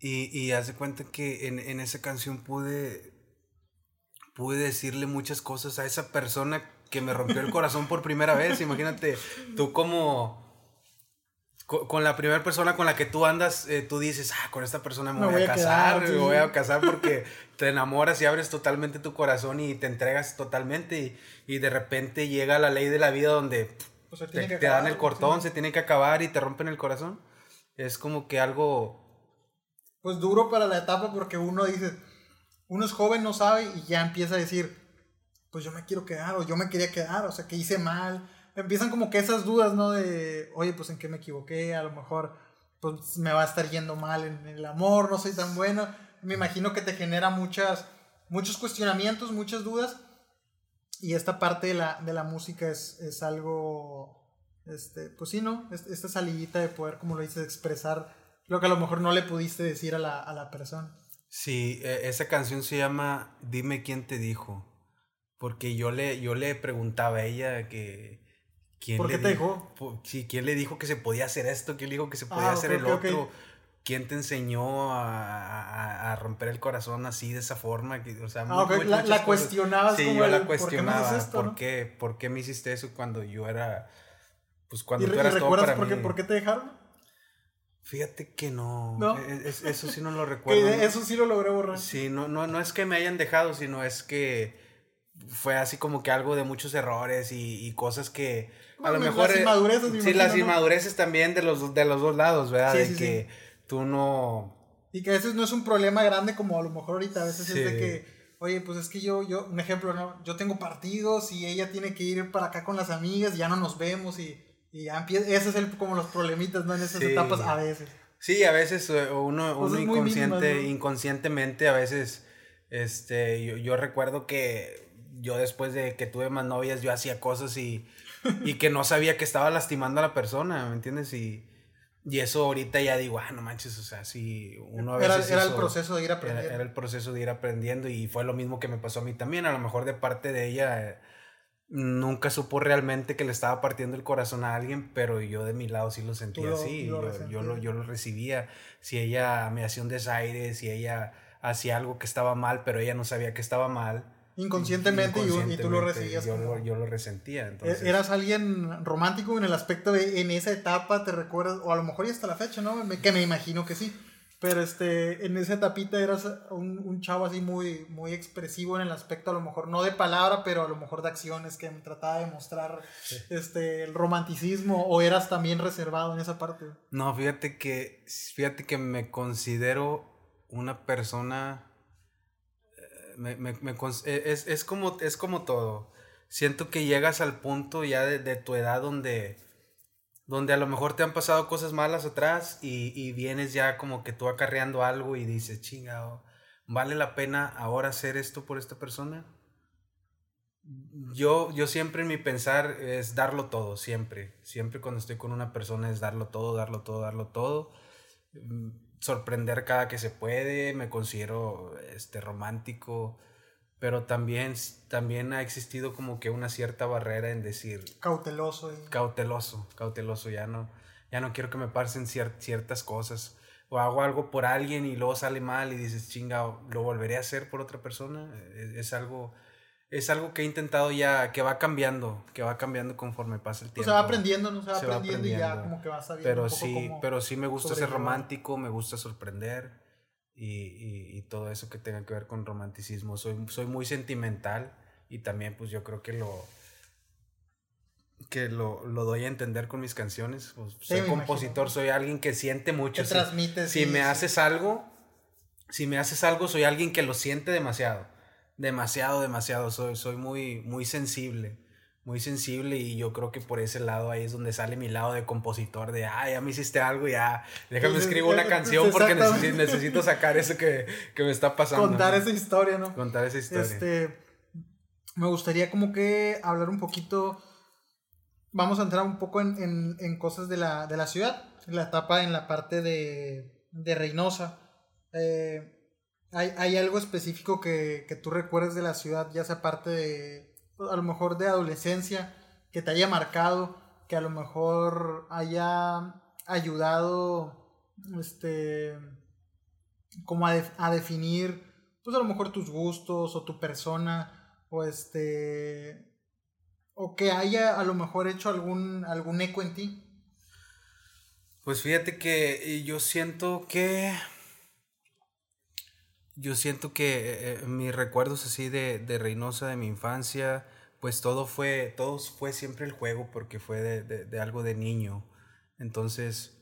Y, y haz de cuenta que en, en esa canción pude, pude decirle muchas cosas a esa persona que me rompió el corazón por primera vez. Imagínate, tú como con, la primera persona con la que tú andas, eh, tú dices, ah, con esta persona me, voy, a, casar, me voy a casar porque te enamoras y abres totalmente tu corazón y te entregas totalmente y, de repente llega la ley de la vida donde pues te, dan el cortón, se tiene que acabar y te rompen el corazón. Es como que algo... Pues duro para la etapa porque uno dice, uno es joven, no sabe y ya empieza a decir, pues yo me quiero quedar o yo me quería quedar, o sea, que hice mal empiezan como que esas dudas, ¿no? De, oye, pues en qué me equivoqué, a lo mejor pues me va a estar yendo mal en el amor, no soy tan bueno. Me imagino que te genera muchas, muchos cuestionamientos, muchas dudas. Y esta parte de la, de la música es, es algo, este, pues sí, ¿no? Esta salidita de poder, como lo dices, expresar lo que a lo mejor no le pudiste decir a la, a la persona. Sí, e, esa canción se llama Dime quién te dijo. Porque yo le, yo le preguntaba a ella que, ¿Por qué te dijo? Sí, ¿quién le dijo que se podía hacer esto? ¿Quién le dijo que se podía ah, hacer el otro? ¿Quién te enseñó a, a, romper el corazón así de esa forma? O sea, ah, la, la cuestionabas. Sí, yo la cuestionaba. ¿Por qué, ¿Por, qué, me hiciste eso cuando yo era... Pues cuando tú eras recuerdas todo para por, qué, por qué te dejaron? Fíjate que no. ¿No? E, eso sí no lo recuerdo. eso sí lo logré borrar. Sí, no, no, no es que me hayan dejado, sino es que fue así como que algo de muchos errores y, y cosas que a lo mejor... Las inmadureces. Sí, las inmadureces también de los, de los dos lados, ¿verdad? Sí, de que tú no... Y que a veces no es un problema grande como a lo mejor ahorita, a veces es de que, oye, pues es que yo, yo, un ejemplo, ¿no? Yo tengo partidos y ella tiene que ir para acá con las amigas, ya no nos vemos y, y ya empieza, ese es el, como los problemitas, ¿no? En esas etapas a veces. Sí, a veces eh, uno, uno inconsciente, inconscientemente, a veces, este, yo, yo recuerdo que yo después de que tuve más novias, yo hacía cosas y, y que no sabía que estaba lastimando a la persona, ¿me entiendes? Y, y eso ahorita ya digo, ah, no manches, o sea, si uno a veces... Era, el proceso de ir aprendiendo. Era, el proceso de ir aprendiendo y fue lo mismo que me pasó a mí también, a lo mejor de parte de ella... Nunca supo realmente que le estaba partiendo el corazón a alguien, pero yo de mi lado sí lo sentía así, yo, yo, lo, yo lo recibía. Si ella me hacía un desaire, si ella hacía algo que estaba mal, pero ella no sabía que estaba mal, Inconscientemente, y, tú lo recibías. Yo, lo, resentía. Entonces. E-, ¿Eras alguien romántico en el aspecto de en esa etapa, te recuerdas? O a lo mejor y hasta la fecha, ¿no? que me imagino que sí. Pero este, en esa etapita eras un, un, chavo así muy, muy expresivo en el aspecto, a lo mejor no de palabra, pero a lo mejor de acciones que me trataba de mostrar este, el romanticismo. ¿O eras también reservado en esa parte? No, fíjate que, fíjate que me considero una persona e, es, es, como, es como todo. Siento que llegas al punto ya de, de, tu edad donde, donde a lo mejor te han pasado cosas malas atrás y, y vienes ya como que tú acarreando algo y dices, chingado, ¿vale la pena ahora hacer esto por esta persona? Yo, yo siempre en mi pensar es darlo todo, siempre. Siempre cuando estoy con una persona es darlo todo, darlo todo, darlo todo sorprender cada que se puede, me considero este romántico, pero también, también ha existido como que una cierta barrera en decir... Cauteloso. Cauteloso, cauteloso, ya no, ya no quiero que me pasen ciertas cosas. O hago algo por alguien y luego sale mal y dices, chinga, ¿lo volveré a hacer por otra persona? es algo es algo que he intentado ya, que va cambiando, que va cambiando conforme pasa el tiempo. se va aprendiendo, ¿no? Se va, aprendiendo, y ya como que va sabiendo. Pero sí, pero sí me gusta ser romántico, me gusta sorprender y, y, todo eso que tenga que ver con romanticismo. Soy, soy muy sentimental y también pues yo creo que lo que lo, lo doy a entender con mis canciones. Pues, soy compositor, soy alguien que siente mucho. Transmites. Si, me haces algo, si me haces algo, soy alguien que lo siente demasiado demasiado, demasiado. Soy, soy muy, muy sensible. Muy sensible y yo creo que por ese lado ahí es donde sale mi lado de compositor, de, ah, ya me hiciste algo, ya, déjame escribo una canción porque necesito, sacar eso que, me está pasando. Contar esa historia, ¿no? Contar esa historia. Este, me gustaría como que hablar un poquito, vamos a entrar un poco en, cosas de la, de la ciudad, la etapa en la parte de, de Reynosa. Eh, ¿Hay, algo específico que, tú recuerdes de la ciudad, ya sea parte de, a lo mejor de adolescencia, que te haya marcado, que a lo mejor haya ayudado, este, como a, definir pues a lo mejor tus gustos o tu persona o este o que haya a lo mejor hecho algún algún eco en ti. Pues fíjate que yo siento que yo siento que eh, eh, mis recuerdos así de, de, Reynosa, de mi infancia, pues todo fue, todo fue siempre el juego porque fue de, de, algo de niño. Entonces,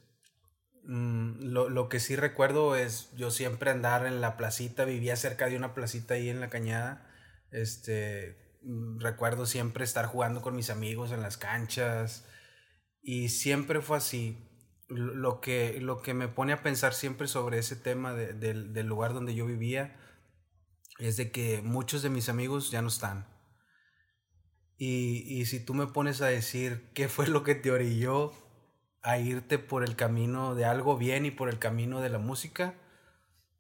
mm, lo, lo, que sí recuerdo es yo siempre andar en la placita, vivía cerca de una placita ahí en la cañada. Este, mm, recuerdo siempre estar jugando con mis amigos en las canchas y siempre fue así lo que, lo que me pone a pensar siempre sobre ese tema del lugar donde yo vivía es de que muchos de mis amigos ya no están. Y, y, si tú me pones a decir qué fue lo que te orilló a irte por el camino de algo bien y por el camino de la música,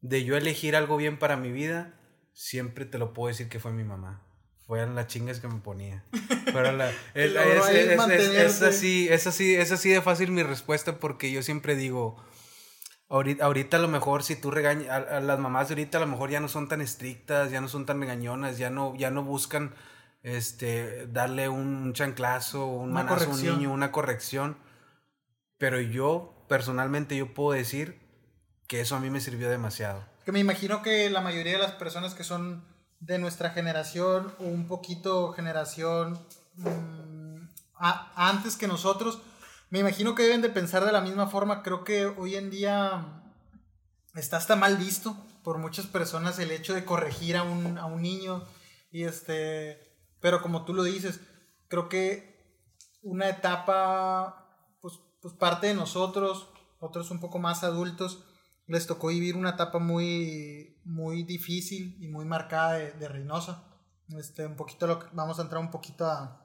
de yo elegir algo bien para mi vida, siempre te lo puedo decir que fue mi mamá fueron las chingas que me ponía. Pero la, es, así, es, así, es así de fácil mi respuesta porque yo siempre digo, ahorita, ahorita a lo mejor si tú regañas, a, las mamás de ahorita a lo mejor ya no son tan estrictas, ya no son tan regañonas, ya no, ya no buscan este, darle un chanclazo, un manazo a un niño, una corrección. Pero yo, personalmente, yo puedo decir que eso a mí me sirvió demasiado. Que me imagino que la mayoría de las personas que son de nuestra generación o un poquito generación mm, antes que nosotros, me imagino que deben de pensar de la misma forma. Creo que hoy en día está hasta mal visto por muchas personas el hecho de corregir a un, a un niño. Y este, pero como tú lo dices, creo que una etapa, pues, pues parte de nosotros, otros un poco más adultos, les tocó vivir una etapa muy, muy difícil y muy marcada de, de Reynosa. Este, un poquito lo, vamos a entrar un poquito a,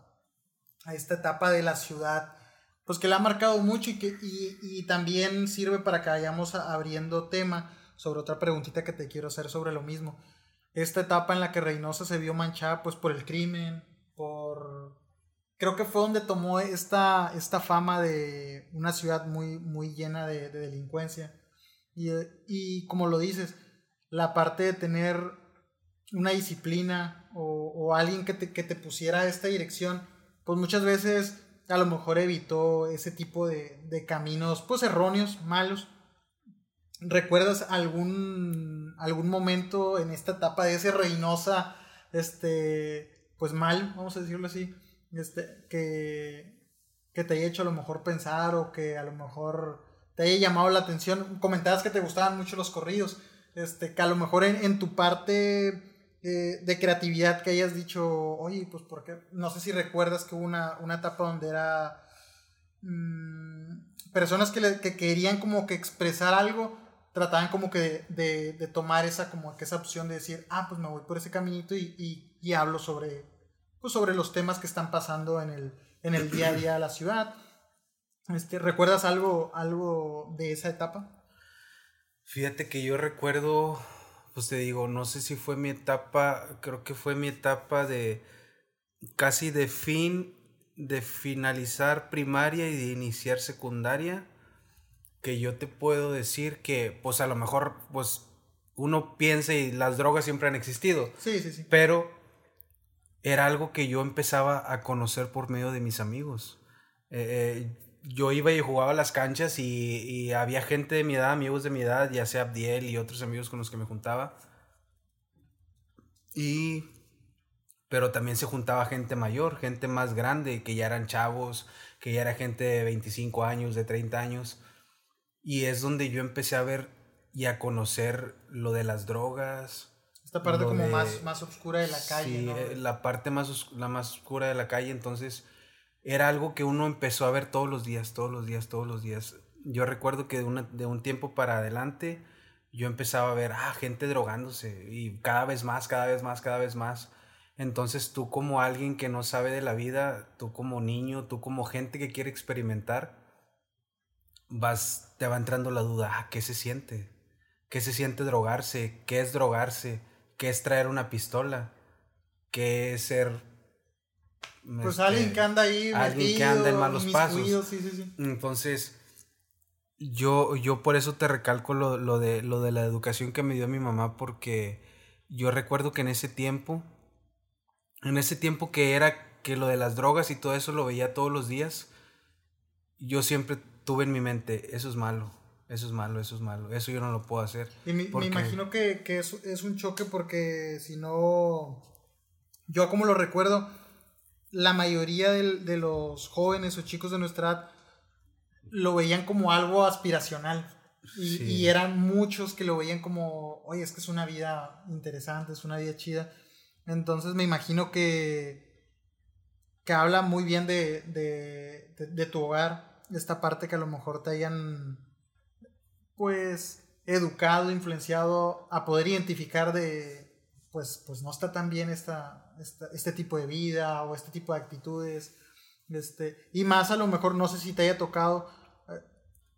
esta etapa de la ciudad, pues que la ha marcado mucho y, que, y, y también sirve para que vayamos abriendo tema sobre otra preguntita que te quiero hacer sobre lo mismo. Esta etapa en la que Reynosa se vio manchada pues por el crimen, por... Creo que fue donde tomó esta, esta fama de una ciudad muy, muy llena de, de delincuencia y, como lo dices, la parte de tener una disciplina o, alguien que te, que te, pusiera esta dirección, pues muchas veces a lo mejor evitó ese tipo de, de caminos, pues erróneos, malos. ¿Recuerdas algún, algún momento en esta etapa de ese Reynosa, este, pues mal, vamos a decirlo así, este, que, que te haya hecho a lo mejor pensar o que a lo mejor te haya llamado la atención. Comentabas que te gustaban mucho los corridos. Este, que a lo mejor en, tu parte eh, de creatividad que hayas dicho, oye, pues porque no sé si recuerdas que hubo una, una etapa donde era mm, personas que, que, querían como que expresar algo, trataban como que de, de, tomar esa como que esa opción de decir, ah, pues me voy por ese caminito y, y, y hablo sobre, pues sobre los temas que están pasando en el, en el día a día de la ciudad. Este, ¿Recuerdas algo, algo de esa etapa? Fíjate que yo recuerdo, pues te digo, no sé si fue mi etapa, creo que fue mi etapa de casi de fin, de finalizar primaria y de iniciar secundaria, que yo te puedo decir que, pues a lo mejor, pues uno piensa y las drogas siempre han existido. Sí, sí, sí. Pero era algo que yo empezaba a conocer por medio de mis amigos. Eh, eh yo iba y jugaba a las canchas y, había gente de mi edad, amigos de mi edad, ya sea Abdiel y otros amigos con los que me juntaba. Y pero también se juntaba gente mayor, gente más grande, que ya eran chavos, que ya era gente de 25 años, de 30 años. Y es donde yo empecé a ver y a conocer lo de las drogas. Esta parte como más, más oscura de la calle. Sí, eh, la parte más, la más oscura de la calle. Entonces, era algo que uno empezó a ver todos los días, todos los días, todos los días. Yo recuerdo que de, de un tiempo para adelante yo empezaba a ver, ah, gente drogándose y cada vez más, cada vez más, cada vez más. Entonces tú como alguien que no sabe de la vida, tú como niño, tú como gente que quiere experimentar, vas, te va entrando la duda, ah, ¿qué se siente? ¿Qué se siente drogarse? ¿Qué es drogarse? ¿Qué es traer una pistola? ¿Qué es ser pues alguien que anda ahí alguien que anda en malos pasos entonces yo yo por eso te recalco lo, lo, de lo de la educación que me dio mi mamá porque yo recuerdo que en ese tiempo, en ese tiempo que era que lo de las drogas y todo eso lo veía todos los días, yo siempre tuve en mi mente, eso es malo, eso es malo, eso es malo, eso yo no lo puedo hacer. Y me, imagino que, que es, es, un choque porque si no, yo como lo recuerdo, la mayoría de, de, los jóvenes o chicos de nuestra edad lo veían como algo aspiracional. Y, y, eran muchos que lo veían como, oye, es que es una vida interesante, es una vida chida. Entonces me imagino que, que habla muy bien de, de, de tu hogar, esta parte que a lo mejor te hayan pues educado, influenciado a poder identificar de, pues, pues no está tan bien esta, este tipo de vida o este tipo de actitudes. Este, y más a lo mejor, no sé si te haya tocado eh,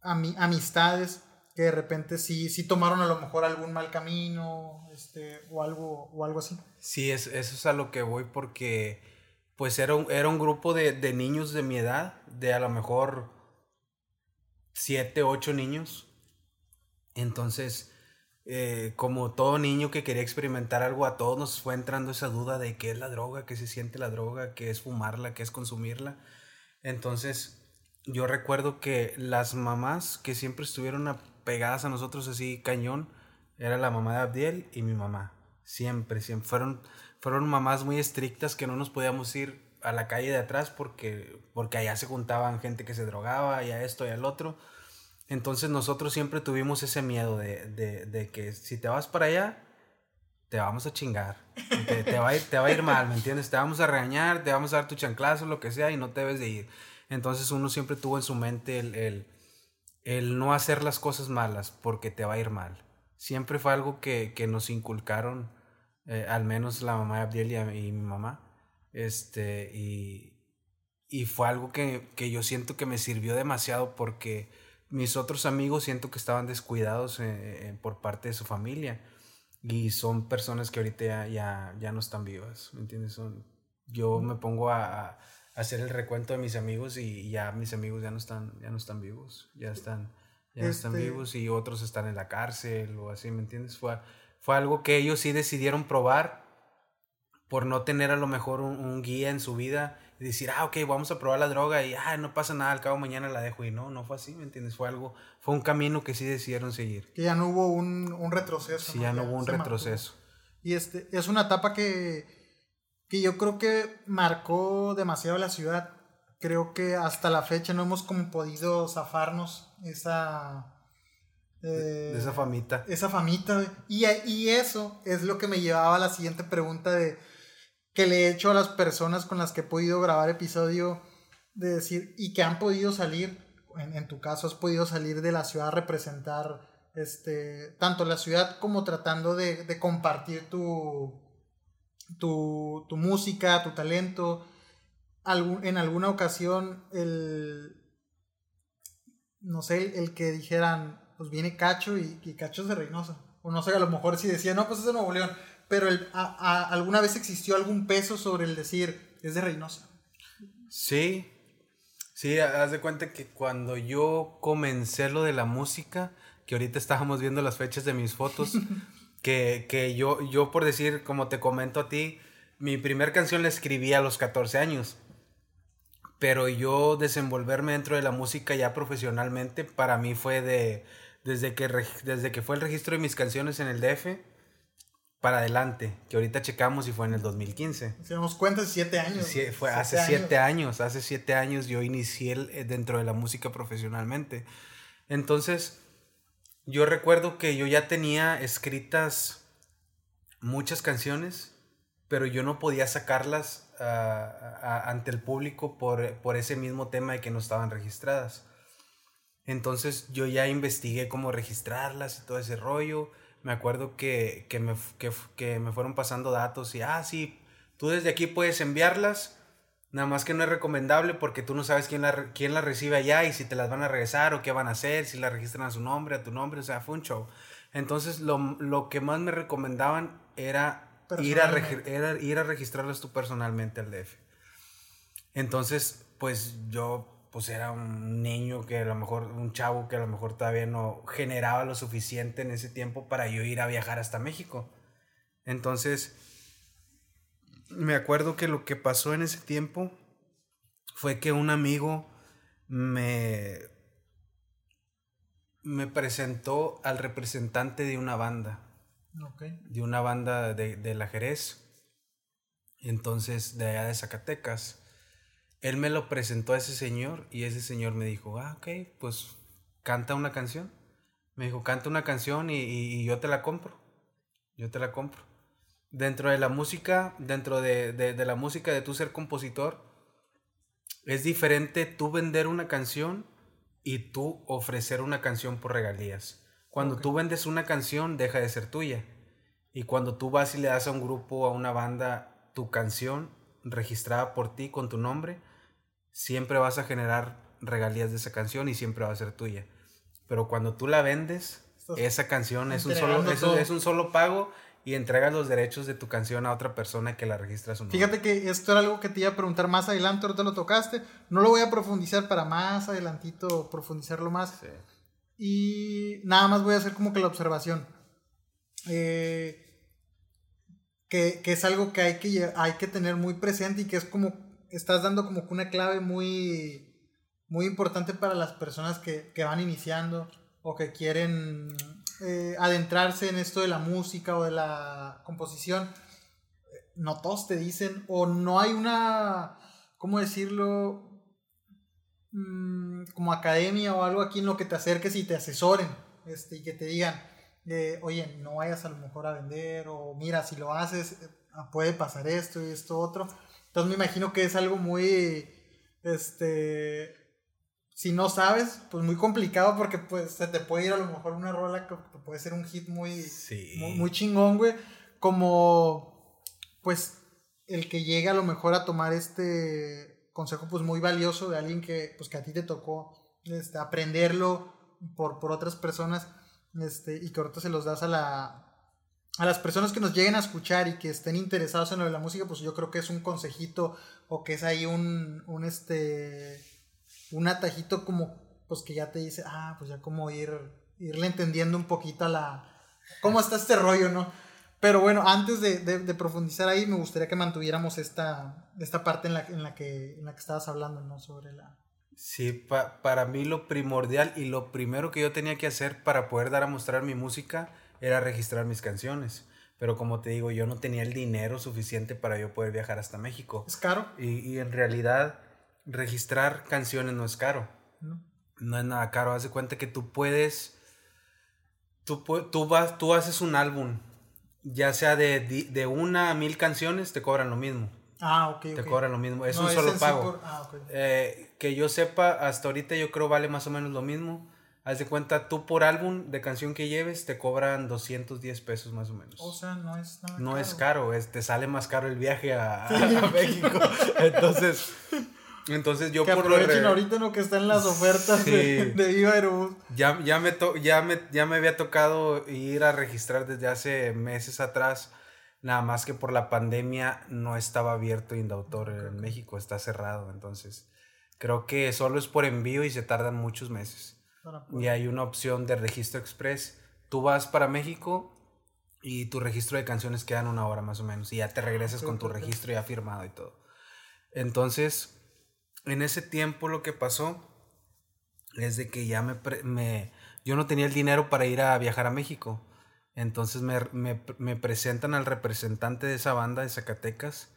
amistades que de repente sí, sí tomaron a lo mejor algún mal camino este, o, algo, o algo así. Sí, es, eso es a lo que voy porque pues era un, era un grupo de, de niños de mi edad, de a lo mejor siete, ocho niños, entonces, eh, como todo niño que quería experimentar algo, a todos nos fue entrando esa duda de qué es la droga, qué se siente la droga, qué es fumarla, qué es consumirla. Entonces, yo recuerdo que las mamás que siempre estuvieron apegadas a nosotros así cañón, era la mamá de Abdiel y mi mamá. Siempre, siempre. Fueron, fueron mamás muy estrictas que no nos podíamos ir a la calle de atrás porque, porque allá se juntaban gente que se drogaba, y a esto y al otro. Entonces nosotros siempre tuvimos ese miedo de, de, que si te vas para allá, te vamos a chingar. Te, te, va a ir, te va a ir mal, ¿me entiendes? Te vamos a regañar, te vamos a dar tu chanclazo, lo que sea, y no te debes de ir. Entonces uno siempre tuvo en su mente el, el, el no hacer las cosas malas porque te va a ir mal. Siempre fue algo que, que nos inculcaron, eh, al menos la mamá de Abdiel y, y mi mamá. Este, y, y fue algo que, que yo siento que me sirvió demasiado porque mis otros amigos siento que estaban descuidados eh, eh, por parte de su familia y son personas que ahorita ya, ya, no están vivas, ¿me entiendes? Son, yo me pongo a, hacer el recuento de mis amigos y ya mis amigos ya no están, ya no están vivos, ya están, ya no están este vivos y otros están en la cárcel o así, ¿me entiendes? Fue, fue algo que ellos sí decidieron probar por no tener a lo mejor un, un guía en su vida y decir, ah, ok, vamos a probar la droga y, ah, no pasa nada, al cabo mañana la dejo. Y no, no fue así, ¿me entiendes? Fue algo, fue un camino que sí decidieron seguir. Que ya no hubo un, un retroceso. Sí, ya no hubo un retroceso. Y este, es una etapa que, que yo creo que marcó demasiado la ciudad. Creo que hasta la fecha no hemos como podido zafarnos esa... Eh, esa famita. Esa famita. Y, y eso es lo que me llevaba a la siguiente pregunta de que le he hecho a las personas con las que he podido grabar episodio de decir y que han podido salir, en, tu caso has podido salir de la ciudad a representar este, tanto la ciudad como tratando de, de compartir tu, tu, tu, música, tu talento. Algún, en alguna ocasión el, no sé, el que dijeran, pues viene Cacho y, y Cacho es de Reynosa. O no sé, a lo mejor si decía, no, pues es de Nuevo León pero el, ¿alguna vez existió algún peso sobre el decir, es de Reynosa? Sí, sí, haz de cuenta que cuando yo comencé lo de la música, que ahorita estábamos viendo las fechas de mis fotos, que, que yo, yo por decir, como te comento a ti, mi primer canción la escribí a los 14 años. Pero yo desenvolverme dentro de la música ya profesionalmente, para mí fue de, desde que, desde que fue el registro de mis canciones en el DF, para adelante, que ahorita checamos y fue en el 2015. Si damos cuenta, siete años. Sí, fue hace siete años. hace siete años yo inicié eh, dentro de la música profesionalmente. Entonces, yo recuerdo que yo ya tenía escritas muchas canciones, pero yo no podía sacarlas ah, ante el público por, por ese mismo tema de que no estaban registradas. Entonces yo ya investigué cómo registrarlas y todo ese rollo me acuerdo que, que, me, que, que, me fueron pasando datos y, ah, sí, tú desde aquí puedes enviarlas, nada más que no es recomendable porque tú no sabes quién la, quién la recibe allá y si te las van a regresar o qué van a hacer, si la registran a su nombre, a tu nombre, o sea, fue un show. Entonces, lo, lo que más me recomendaban era ir a, era ir a registrarlas tú personalmente al DF. Entonces, pues yo pues era un niño que a lo mejor, un chavo que a lo mejor todavía no generaba lo suficiente en ese tiempo para yo ir a viajar hasta México. Entonces, me acuerdo que lo que pasó en ese tiempo fue que un amigo me, me presentó al representante de una banda. De una banda de, de la Jerez. Entonces, de allá de Zacatecas. Él me lo presentó a ese señor y ese señor me dijo, ah, ok, pues canta una canción. Me dijo, canta una canción y, yo te la compro. Yo te la compro. Dentro de la música, dentro de, de, la música de tu ser compositor, es diferente tú vender una canción y tú ofrecer una canción por regalías. Cuando tú vendes una canción, deja de ser tuya. Y cuando tú vas y le das a un grupo, a una banda, tu canción registrada por ti con tu nombre, siempre vas a generar regalías de esa canción y siempre va a ser tuya. Pero cuando tú la vendes, esa canción es un, solo, es, un solo pago y entregas los derechos de tu canción a otra persona que la registra su nombre. Fíjate que esto era algo que te iba a preguntar más adelante, ahorita lo tocaste. No lo voy a profundizar para más adelantito profundizarlo más. Y nada más voy a hacer como que la observación. Eh, que, que, es algo que hay, que hay que tener muy presente y que es como estás dando como que una clave muy, muy importante para las personas que, que van iniciando o que quieren eh, adentrarse en esto de la música o de la composición. No todos te dicen, o no hay una, ¿cómo decirlo? Mm, como academia o algo aquí en lo que te acerques y te asesoren este, y que te digan, eh, oye, no vayas a lo mejor a vender o mira, si lo haces eh, puede pasar esto y esto otro. Entonces me imagino que es algo muy, este, si no sabes, pues muy complicado porque pues se te puede ir a lo mejor una rola que puede ser un hit muy, muy, chingón, güey. Como, pues, el que llega a lo mejor a tomar este consejo pues muy valioso de alguien que, pues, que a ti te tocó este, aprenderlo por, por otras personas este, y que ahorita se los das a la, a las personas que nos lleguen a escuchar y que estén interesados en lo de la música, pues yo creo que es un consejito o que es ahí un, un este, un atajito como, pues que ya te dice, ah, pues ya como ir, irle entendiendo un poquito a la, cómo está este rollo, ¿no? Pero bueno, antes de, profundizar ahí, me gustaría que mantuviéramos esta, esta parte en la, en la, que, en la que estabas hablando, ¿no? Sobre la... Sí, para mí lo primordial y lo primero que yo tenía que hacer para poder dar a mostrar mi música era registrar mis canciones. Pero como te digo, yo no tenía el dinero suficiente para yo poder viajar hasta México. ¿Es caro? Y, en realidad, registrar canciones no es caro. No. No es nada caro. Haz de cuenta que tú puedes. Tú, tú, vas, tú haces un álbum, ya sea de, de una a mil canciones, te cobran lo mismo. Ah, ok. Te cobran lo mismo. Es un solo pago. Ah, eh, que yo sepa, hasta ahorita yo creo vale más o menos lo mismo. Haz de cuenta, tú por álbum de canción que lleves te cobran 210 pesos más o menos. O sea, no es nada No es caro, es, te sale más caro el viaje a, México. entonces, entonces yo que por aprovechen ahorita lo que está en las ofertas de, de Viva Aerobús. Ya, ya, me ya, me, ya me había tocado ir a registrar desde hace meses atrás. Nada más que por la pandemia no estaba abierto Indautor en México, está cerrado. Entonces, creo que solo es por envío y se tardan muchos meses. Y hay una opción de registro express. Tú vas para México y tu registro de canciones quedan una hora más o menos. Y ya te regresas con tu registro ya firmado y todo. Entonces, en ese tiempo lo que pasó es de que ya me, me yo no tenía el dinero para ir a viajar a México. Entonces me, me, me, presentan al representante de esa banda de Zacatecas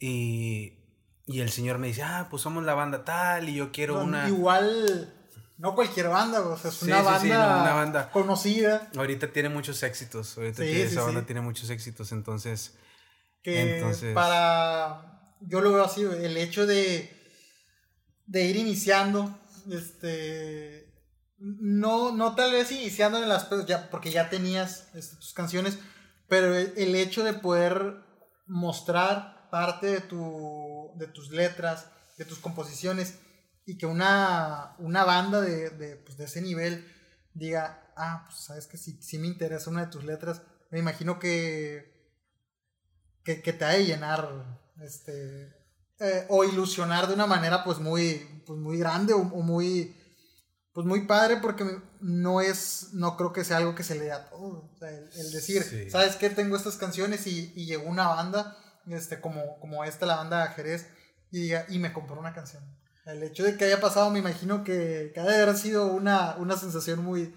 y, y, el señor me dice, ah, pues somos la banda tal y yo quiero una... Igual no cualquier banda, o sea, es una, banda conocida. Ahorita tiene muchos éxitos, ahorita esa banda tiene muchos éxitos, entonces... Que para... Yo lo veo así, el hecho de, de ir iniciando, este... No, no tal vez iniciando en las... Ya, porque ya tenías este, tus canciones, pero el, hecho de poder mostrar parte de, tu, de tus letras, de tus composiciones, y que una, una banda de, de, pues, de, ese nivel diga, ah, pues sabes que si, si me interesa una de tus letras, me imagino que, que, que te ha de llenar, este, eh, o ilusionar de una manera pues muy, pues, muy grande o, muy, pues muy padre porque no es, no creo que sea algo que se le dé a todo. O sea, el, decir, ¿sabes qué? Tengo estas canciones y, y, llegó una banda, este, como, como esta, la banda Jerez, y, y me compró una canción. El hecho de que haya pasado, me imagino que, que ha de haber sido una, una sensación muy,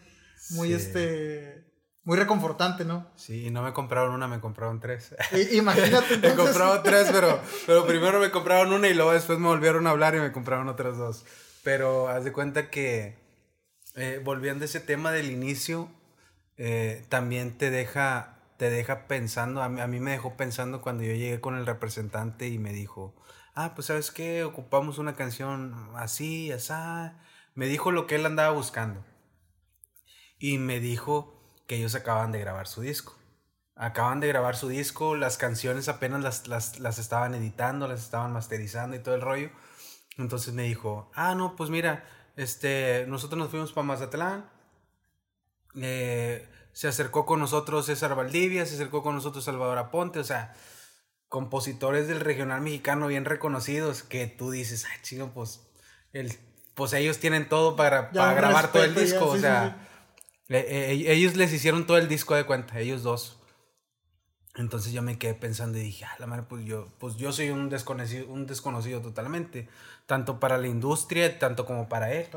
muy, este, muy reconfortante, ¿no? Sí, y no me compraron una, me compraron tres. imagínate. me compraron tres, pero, pero primero me compraron una y luego después me volvieron a hablar y me compraron otras dos. Pero haz de cuenta que eh, volviendo a ese tema del inicio, eh, también te deja, te deja pensando, a mí, a mí, me dejó pensando cuando yo llegué con el representante y me dijo, ah, pues sabes qué, ocupamos una canción así, así. Me dijo lo que él andaba buscando. Y me dijo que ellos acaban de grabar su disco. Acaban de grabar su disco, las canciones apenas las, las, las estaban editando, las estaban masterizando y todo el rollo. Entonces me dijo, ah, no, pues mira, este, nosotros nos fuimos para Mazatlán. Eh, se acercó con nosotros César Valdivia, se acercó con nosotros Salvador Aponte, o sea, compositores del regional mexicano bien reconocidos que tú dices, ay, chico, pues, el, pues ellos tienen todo para, para grabar todo el disco, o sea, eh, eh, ellos les hicieron todo el disco de cuenta, ellos dos. Entonces yo me quedé pensando y dije, ah, la madre, pues yo, pues yo soy un desconocido, un desconocido totalmente, tanto para la industria, tanto como para él.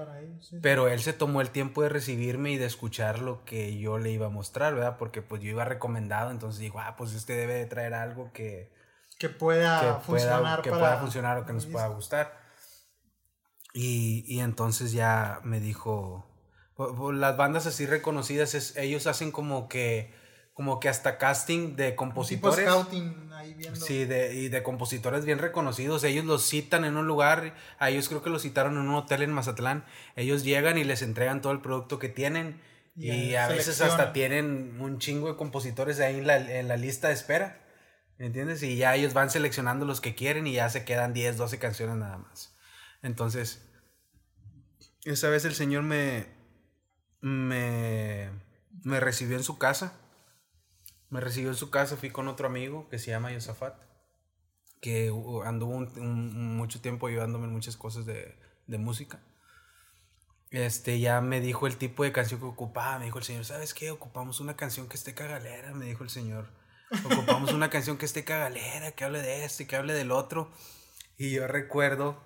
Pero él se tomó el tiempo de recibirme y de escuchar lo que yo le iba a mostrar, ¿verdad? Porque pues yo iba recomendado, entonces dijo, ah, pues este debe de traer algo que... Que pueda funcionar. que pueda funcionar o que nos pueda gustar. Y, y entonces ya me dijo, las bandas así reconocidas, es, ellos hacen como que como que hasta casting de compositores. scouting ahí viendo. Sí, de, y de compositores bien reconocidos. Ellos los citan en un lugar, a ellos creo que los citaron en un hotel en Mazatlán. Ellos llegan y les entregan todo el producto que tienen. Y, a veces hasta tienen un chingo de compositores ahí en la, en la lista de espera. ¿Entiendes? Y ya ellos van seleccionando los que quieren y ya se quedan 10, 12 canciones nada más. Entonces, esa vez el Señor me, me, recibió en su casa me recibió en su casa, fui con otro amigo que se llama Yosafat, que anduvo mucho tiempo ayudándome en muchas cosas de, de, música. Este, ya me dijo el tipo de canción que ocupaba, me dijo el señor, ¿sabes qué? Ocupamos una canción que esté cagalera, me dijo el señor. Ocupamos una canción que esté cagalera, que hable de este, que hable del otro. Y yo recuerdo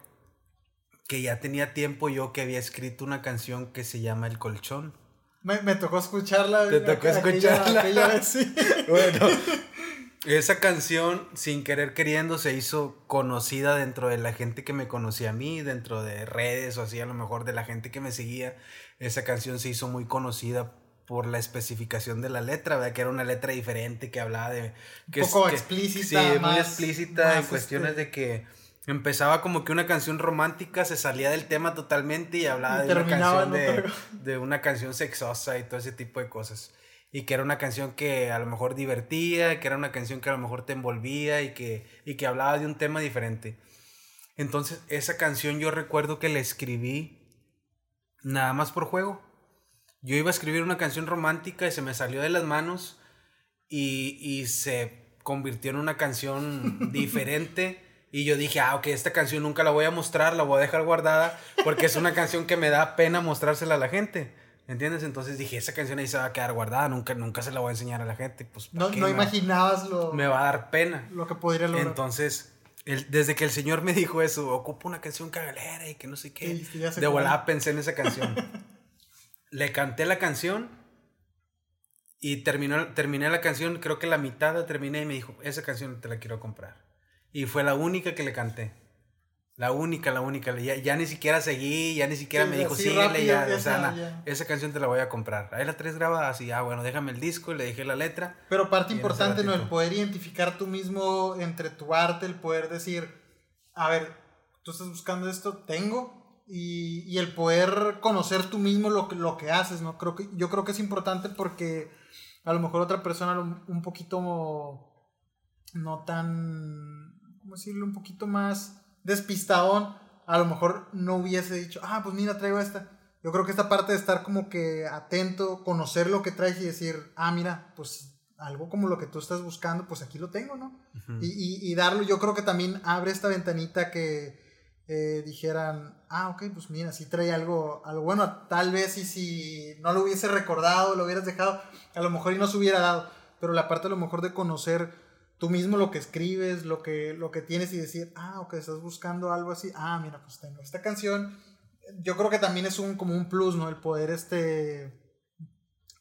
que ya tenía tiempo yo que había escrito una canción que se llama El Colchón. Me, me tocó escucharla. Te tocó escucharla. bueno, esa canción, sin querer queriendo, se hizo conocida dentro de la gente que me conocía a mí, dentro de redes o así, a lo mejor de la gente que me seguía. Esa canción se hizo muy conocida por la especificación de la letra, ¿verdad? Que era una letra diferente, que hablaba de... Que Un poco explícita. Sí, muy explícita en cuestiones este de que empezaba como que una canción romántica se salía del tema totalmente y hablaba de una canción de, una canción sexosa y todo ese tipo de cosas. Y que era una canción que a lo mejor divertía, que era una canción que a lo mejor te envolvía y que, y que hablaba de un tema diferente. Entonces, esa canción yo recuerdo que la escribí nada más por juego. Yo iba a escribir una canción romántica y se me salió de las manos y, y se convirtió en una canción diferente y yo dije, ah, ok, esta canción nunca la voy a mostrar, la voy a dejar guardada, porque es una canción que me da pena mostrársela a la gente. ¿Entiendes? Entonces dije, esa canción ahí se va a quedar guardada, nunca, nunca se la voy a enseñar a la gente. Pues, no, no imaginabas lo... Me va a dar pena. Lo que podría lograr. Entonces, el, desde que el señor me dijo eso, ocupo una canción cagalera y que no sé qué, de volada pensé en esa canción. Le canté la canción y terminó, terminé la canción, creo que la mitad la terminé y me dijo, esa canción te la quiero comprar. Y fue la única que le canté. La única, la única. Ya, ya ni siquiera seguí, ya ni siquiera me dijo, sí, ya, esa, esa canción te la voy a comprar. Ahí la tres grabada así, ah, bueno, déjame el disco, le dejé la letra. Pero parte importante, ¿no? El poder identificar tú mismo entre tu arte, el poder decir, a ver, tú estás buscando esto, tengo. Y, y el poder conocer tú mismo lo que, lo que haces, ¿no? Creo que, yo creo que es importante porque a lo mejor otra persona un poquito no tan ¿cómo decirlo? Un poquito más despistadón, a lo mejor no hubiese dicho, ah, pues mira, traigo esta. Yo creo que esta parte de estar como que atento, conocer lo que traes y decir, ah, mira, pues algo como lo que tú estás buscando, pues aquí lo tengo, ¿no? y, y, darlo, yo creo que también abre esta ventanita que eh, dijeran, ah, ok, pues mira, sí trae algo, algo bueno, tal vez y si no lo hubiese recordado, lo hubieras dejado, a lo mejor y no se hubiera dado, pero la parte a lo mejor de conocer tú mismo lo que escribes, lo que, lo que tienes y decir, ah, ok, estás buscando algo así, ah, mira, pues tengo esta canción, yo creo que también es un, como un plus, ¿no? El poder, este,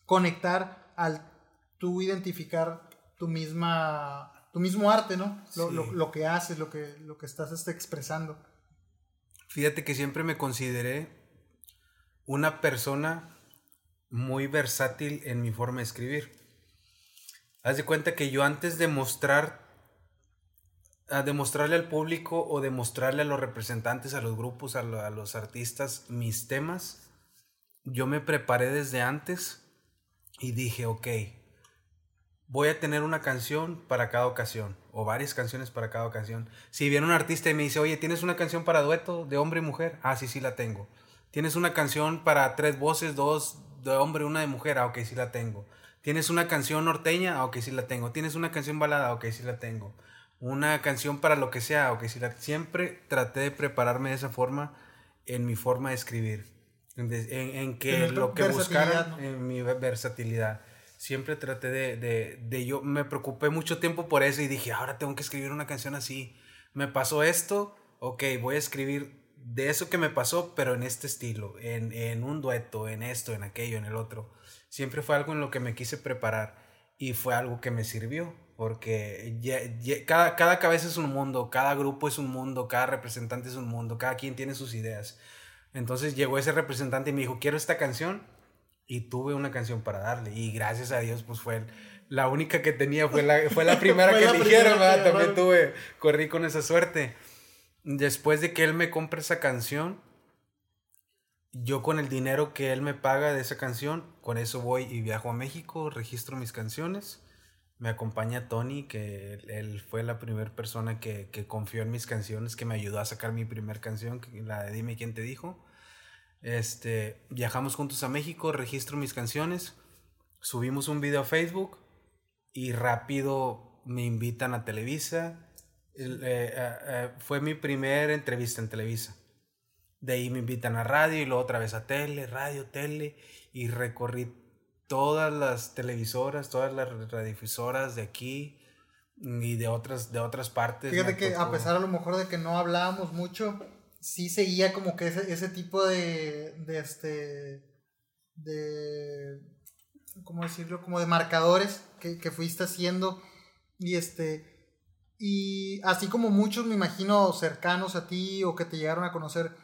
conectar al tú identificar tu misma, tu mismo arte, ¿no? Lo, lo, lo que haces, lo que, lo que estás este, expresando. Fíjate que siempre me consideré una persona muy versátil en mi forma de escribir. Haz de cuenta que yo antes de mostrar, a demostrarle al público o demostrarle a los representantes, a los grupos, a, a los artistas mis temas, yo me preparé desde antes y dije, ok, voy a tener una canción para cada ocasión o varias canciones para cada ocasión. Si viene un artista y me dice, oye, ¿tienes una canción para dueto de hombre y mujer? Ah, sí, sí la tengo. ¿Tienes una canción para tres voces, dos de hombre, una de mujer? Ah, ok, sí la tengo. ¿Tienes una canción norteña? Ah, ok, sí la tengo. ¿Tienes una canción balada? Ah, ok, sí la tengo. Una canción para lo que sea, ok, sí la Siempre traté de prepararme de esa forma en mi forma de escribir. En, en, que lo que buscara, en mi versatilidad siempre traté de, de, de, yo me preocupé mucho tiempo por eso y dije, ahora tengo que escribir una canción así. Me pasó esto, ok, voy a escribir de eso que me pasó, pero en este estilo, en, en un dueto, en esto, en aquello, en el otro. Siempre fue algo en lo que me quise preparar y fue algo que me sirvió, porque cada, cada cabeza es un mundo, cada grupo es un mundo, cada representante es un mundo, cada quien tiene sus ideas. Entonces llegó ese representante y me dijo, quiero esta canción y tuve una canción para darle y gracias a Dios pues fue la única que tenía fue la, fue la primera que eligieron, también tuve, corrí con esa suerte. Después de que él me compre esa canción, yo con el dinero que él me paga de esa canción, con eso voy y viajo a México, registro mis canciones. Me acompaña Tony, que él, fue la primera persona que, que, confió en mis canciones, que me ayudó a sacar mi primera canción, la de Dime quién te dijo. Este, viajamos juntos a México, registro mis canciones, subimos un video a Facebook y rápido me invitan a Televisa. Eh, eh, eh, fue mi primera entrevista en Televisa. De ahí me invitan a radio y luego otra vez a tele, radio, tele y recorrí todas las televisoras, todas las radiodifusoras de aquí y de otras, de otras partes. Fíjate que a pesar a lo mejor de que no hablábamos mucho, sí seguía como que ese, ese tipo de, de este, de, ¿cómo decirlo? Como de marcadores que, que fuiste haciendo y este, y así como muchos me imagino cercanos a ti o que te llegaron a conocer,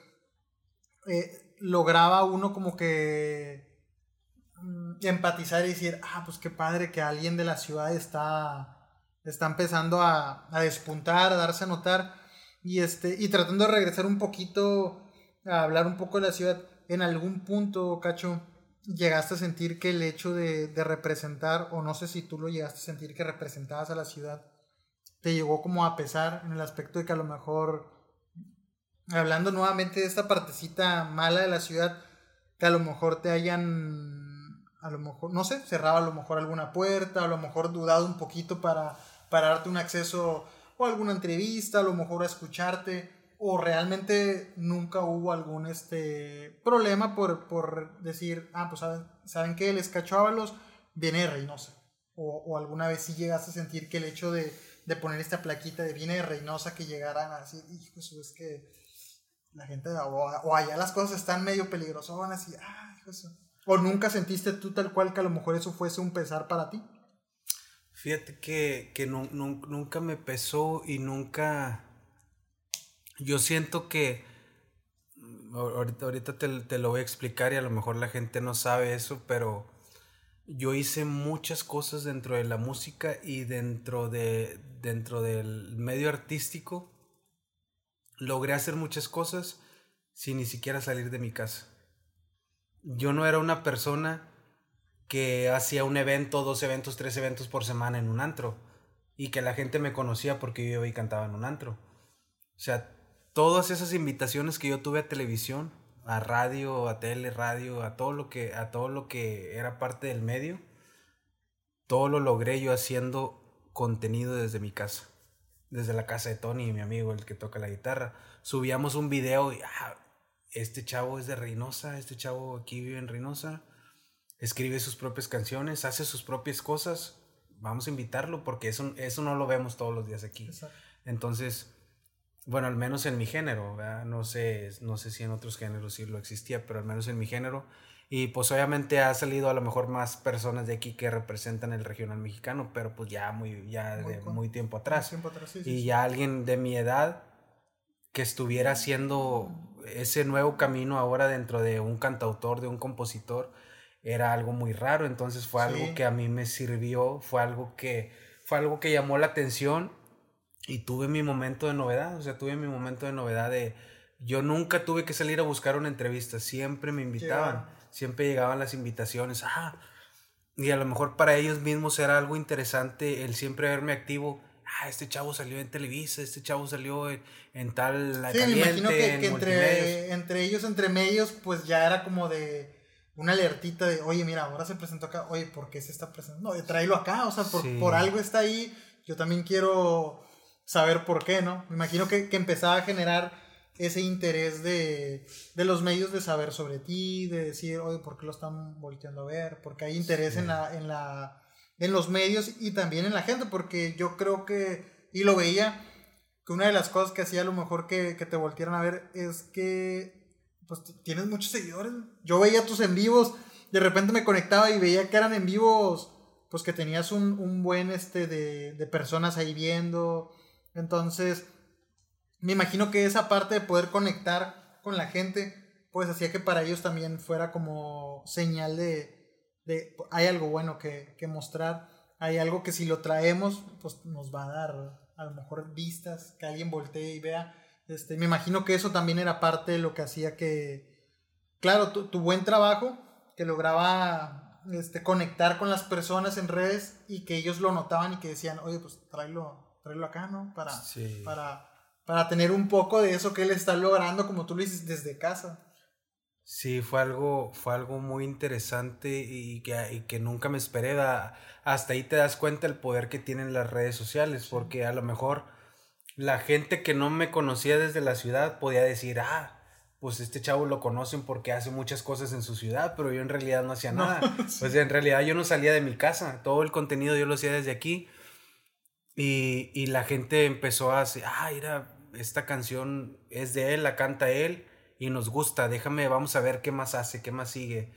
eh, lograba uno como que mm, empatizar y decir, ah, pues qué padre que alguien de la ciudad está, está empezando a, a despuntar, a darse a notar y, este, y tratando de regresar un poquito a hablar un poco de la ciudad, en algún punto, Cacho, llegaste a sentir que el hecho de, representar, o no sé si tú lo llegaste a sentir que representabas a la ciudad, te llegó como a pesar en el aspecto de que a lo mejor, hablando nuevamente de esta partecita mala de la ciudad, que a lo mejor te hayan, a lo mejor, no sé, cerrado a lo mejor alguna puerta, a lo mejor dudado un poquito para, para darte un acceso o alguna entrevista, a lo mejor a escucharte, o realmente nunca hubo algún este, problema por, por decir, ah, pues saben, ¿saben que Les Cacho viene de Reynosa. O, o, alguna vez sí llegaste a sentir que el hecho de, de poner esta plaquita de viene de Reynosa que llegaran así, hijo, eso es que la gente, o, o, allá las cosas están medio peligrosas, así, ah, hijo, eso. O nunca sentiste tú tal cual que a lo mejor eso fuese un pesar para ti. Fíjate que, que no, nunca me pesó y nunca... Yo siento que... Ahorita, ahorita te, te, lo voy a explicar y a lo mejor la gente no sabe eso, pero yo hice muchas cosas dentro de la música y dentro, de, dentro del medio artístico. Logré hacer muchas cosas sin ni siquiera salir de mi casa. Yo no era una persona que hacía un evento, dos eventos, tres eventos por semana en un antro. Y que la gente me conocía porque yo iba y cantaba en un antro. O sea, todas esas invitaciones que yo tuve a televisión, a radio, a tele, radio, a todo lo que, a todo lo que era parte del medio, todo lo logré yo haciendo contenido desde mi casa. desde la casa de Tony, mi amigo, el que toca la guitarra. Subíamos un video y, ah, este chavo es de Reynosa, este chavo aquí vive en Reynosa, escribe sus propias canciones, hace sus propias cosas, vamos a invitarlo porque eso, eso no lo vemos todos los días aquí. Entonces, bueno, al menos en mi género, no sé, no sé si en otros géneros sí lo existía, pero al menos en mi género. Y pues obviamente ha salido a lo mejor más personas de aquí que representan el regional mexicano, pero pues ya muy, ya de muy tiempo atrás. y ya alguien de mi edad que estuviera haciendo ese nuevo camino ahora dentro de un cantautor, de un compositor, era algo muy raro. Entonces fue algo que a mí me sirvió, fue algo que, fue algo que llamó la atención y tuve mi momento de novedad, o sea, tuve mi momento de novedad de... Yo nunca tuve que salir a buscar una entrevista, siempre me invitaban, siempre llegaban las invitaciones, ah, y a lo mejor para ellos mismos era algo interesante el siempre verme activo. Ah, este chavo salió en Televisa, este chavo salió en, tal la sí, me imagino que, entre, entre ellos, entre medios, pues ya era como de una alertita de, oye, mira, ahora se presentó acá, oye, ¿por qué se está presentando? No, tráelo acá, o sea, por, por algo está ahí, yo también quiero saber por qué, ¿no? Me imagino que, que empezaba a generar ese interés de, de, los medios de saber sobre ti, de decir, oye, ¿por qué lo están volteando a ver? Porque hay interés en, la, en, la, en los medios y también en la gente, porque yo creo que, y lo veía, que una de las cosas que hacía a lo mejor que, que te voltearan a ver es que pues tienes muchos seguidores. Yo veía tus en vivos, de repente me conectaba y veía que eran en vivos, pues que tenías un, un buen este de, de personas ahí viendo, entonces, me imagino que esa parte de poder conectar con la gente, pues hacía que para ellos también fuera como señal de, de hay algo bueno que, que mostrar, hay algo que si lo traemos, pues nos va a dar a lo mejor vistas, que alguien voltee y vea. Este, me imagino que eso también era parte de lo que hacía que, claro, tu, tu buen trabajo, que lograba este, conectar con las personas en redes y que ellos lo notaban y que decían, oye, pues tráelo, traerlo acá, ¿no? Para, para, para tener un poco de eso que él está logrando, como tú lo dices, desde casa. Sí, fue algo, fue algo muy interesante y que, que nunca me esperé. Hasta ahí te das cuenta el poder que tienen las redes sociales, porque a lo mejor la gente que no me conocía desde la ciudad podía decir, ah, pues este chavo lo conocen porque hace muchas cosas en su ciudad, pero yo en realidad no hacía nada. Pues en realidad yo no salía de mi casa, todo el contenido yo lo hacía desde aquí y, y la gente empezó a decir, ah, mira, esta canción es de él, la canta él y nos gusta, déjame, vamos a ver qué más hace, qué más sigue.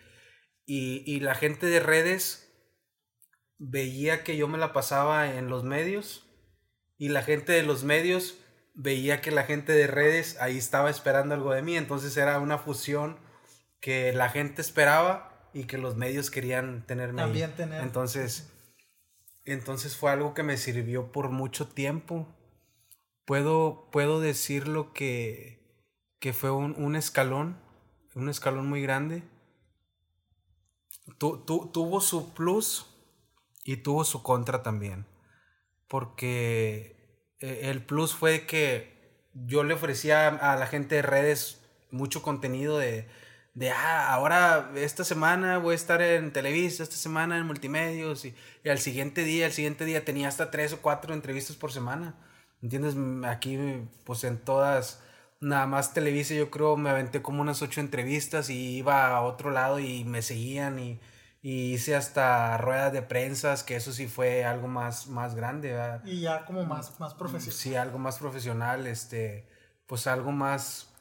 Y, y la gente de redes veía que yo me la pasaba en los medios y la gente de los medios veía que la gente de redes ahí estaba esperando algo de mí, entonces era una fusión que la gente esperaba y que los medios querían tenerme También Tener. Entonces, entonces fue algo que me sirvió por mucho tiempo. Puedo, puedo decirlo que, que fue un, un escalón, un escalón muy grande. Tu, tu, tuvo su plus y tuvo su contra también. Porque eh, el plus fue que yo le ofrecía a la gente de redes mucho contenido de, de, ah, ahora esta semana voy a estar en Televisa, esta semana en Multimedios, y, y, al siguiente día, al siguiente día tenía hasta tres o cuatro entrevistas por semana. ¿Entiendes? Aquí, pues en todas, nada más Televisa, yo creo me aventé como unas ocho entrevistas y iba a otro lado y me seguían y, y hice hasta ruedas de prensas, que eso sí fue algo más, más grande. ¿verdad? Y ya como más, más profesional. Sí, algo más profesional, este, pues algo más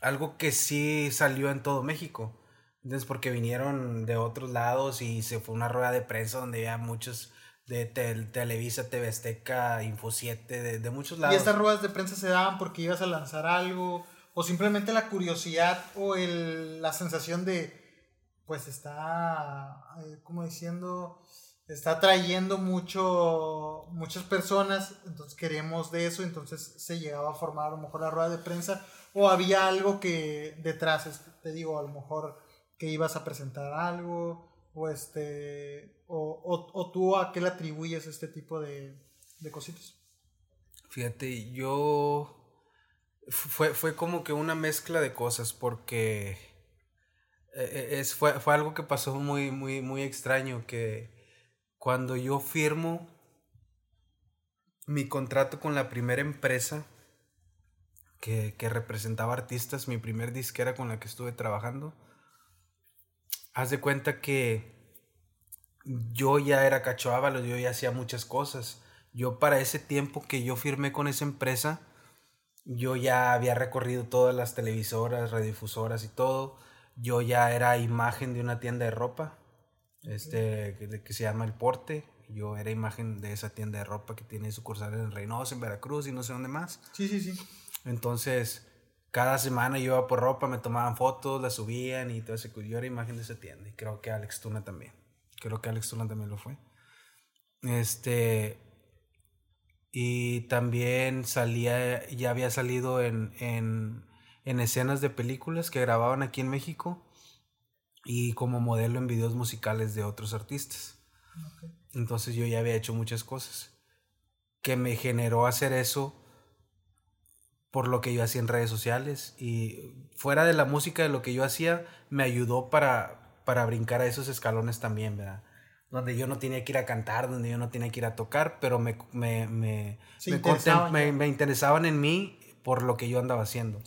algo que sí salió en todo México. Entonces, porque vinieron de otros lados y se fue una rueda de prensa donde había muchos de Televisa, TV Azteca, Info 7, de, de, muchos lados. Y estas ruedas de prensa se daban porque ibas a lanzar algo, o simplemente la curiosidad o el, la sensación de, pues está, eh, como diciendo, está trayendo mucho, muchas personas, entonces queremos de eso, entonces se llegaba a formar a lo mejor la rueda de prensa o había algo que detrás, te digo, a lo mejor que ibas a presentar algo, o este, o, o, tú a qué le atribuyes este tipo de, de cositas. Fíjate, yo fue, fue como que una mezcla de cosas porque es, fue, fue algo que pasó muy, muy, muy extraño que cuando yo firmo mi contrato con la primera empresa que, que representaba artistas, mi primer disquera con la que estuve trabajando, haz de cuenta que yo ya era Cacho Ábalos, yo ya hacía muchas cosas. Yo para ese tiempo que yo firmé con esa empresa, yo ya había recorrido todas las televisoras, radiodifusoras y todo. Yo ya era imagen de una tienda de ropa, este, que, que se llama El Porte. Yo era imagen de esa tienda de ropa que tiene sucursales en Reynosa, en Veracruz y no sé dónde más. Sí, sí, sí. Entonces, cada semana yo iba por ropa, me tomaban fotos, la subían y todo eso. Yo era imagen de esa tienda y creo que Alex Tuna también. Creo que Alex Tuna también lo fue. Este. Y también salía, ya había salido en, en, en escenas de películas que grababan aquí en México y como modelo en videos musicales de otros artistas. Ok. Entonces yo ya había hecho muchas cosas que me generó hacer eso por lo que yo hacía en redes sociales y fuera de la música de lo que yo hacía me ayudó para, para brincar a esos escalones también, ¿verdad? Donde yo no tenía que ir a cantar, donde yo no tenía que ir a tocar, pero me, me, me, me, interesaban me interesaban en mí por lo que yo andaba haciendo.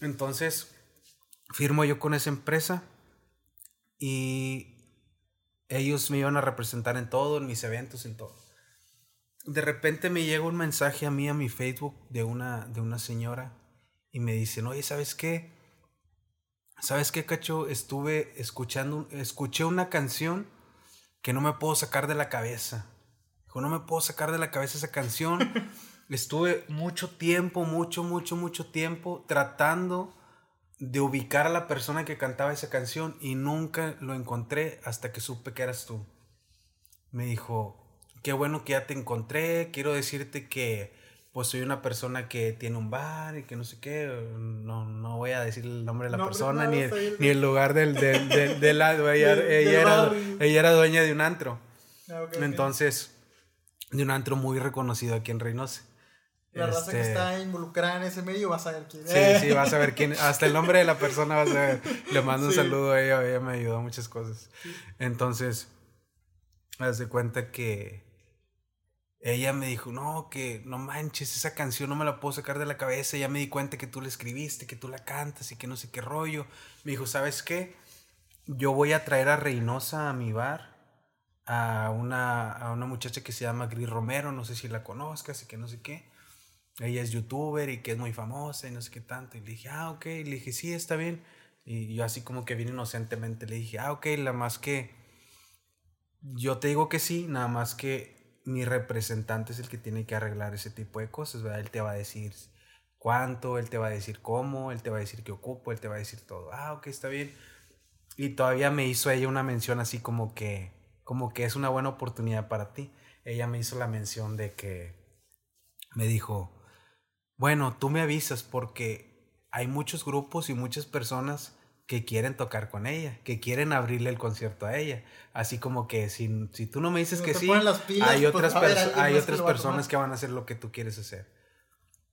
Entonces, firmo yo con esa empresa y ellos me iban a representar en todo, en mis eventos, en todo. De repente me llega un mensaje a mí a mi Facebook de una, de una señora y me dicen, oye, ¿sabes qué? ¿Sabes qué, Cacho? Estuve escuchando, escuché una canción que no me puedo sacar de la cabeza. Dijo, no me puedo sacar de la cabeza esa canción. Estuve mucho tiempo, mucho, mucho, mucho tiempo tratando de ubicar a la persona que cantaba esa canción y nunca lo encontré hasta que supe que eras tú. Me dijo, qué bueno que ya te encontré, quiero decirte que pues soy una persona que tiene un bar y que no sé qué, no, no voy a decir el nombre de la No, persona no, ni, bien. ni el lugar del, del, del, del lado, ella, ella era, ella era dueña de un antro, Ah, ok, ok. entonces, de un antro muy reconocido aquí en Reynosa. La raza que Este, está involucrada en ese medio vas a ver quién Sí, sí, vas a ver quién. Hasta el nombre de la persona vas a ver. Le mando un saludo a ella, ella me ayudó a muchas cosas. Entonces, haz de cuenta que ella me dijo, no, que no manches, esa canción no me la puedo sacar de la cabeza. Ya me di cuenta que tú la escribiste, que tú la cantas y que no sé qué rollo. Me dijo, ¿sabes qué? Yo voy a traer a Reynosa a mi bar a una, a una muchacha que se llama Gris Romero, no sé si la conozcas y que no sé qué ella es youtuber y que es muy famosa y no sé qué tanto. Y le dije, ah, ok. Y le dije, sí, está bien. Y yo así como que bien inocentemente le dije, ah, ok, la más que yo te digo que sí, nada más que mi representante es el que tiene que arreglar ese tipo de cosas, ¿verdad? Él te va a decir cuánto, él te va a decir cómo, él te va a decir qué ocupo, él te va a decir todo. Ah, ok, está bien. Y todavía me hizo ella una mención así como que, como que es una buena oportunidad para ti. Ella me hizo la mención de que me dijo, bueno, tú me avisas porque hay muchos grupos y muchas personas que quieren tocar con ella, que quieren abrirle el concierto a ella. Así como que si, si tú no me dices no que sí, pilas, hay pues otras, hay que otras personas que van a hacer lo que tú quieres hacer.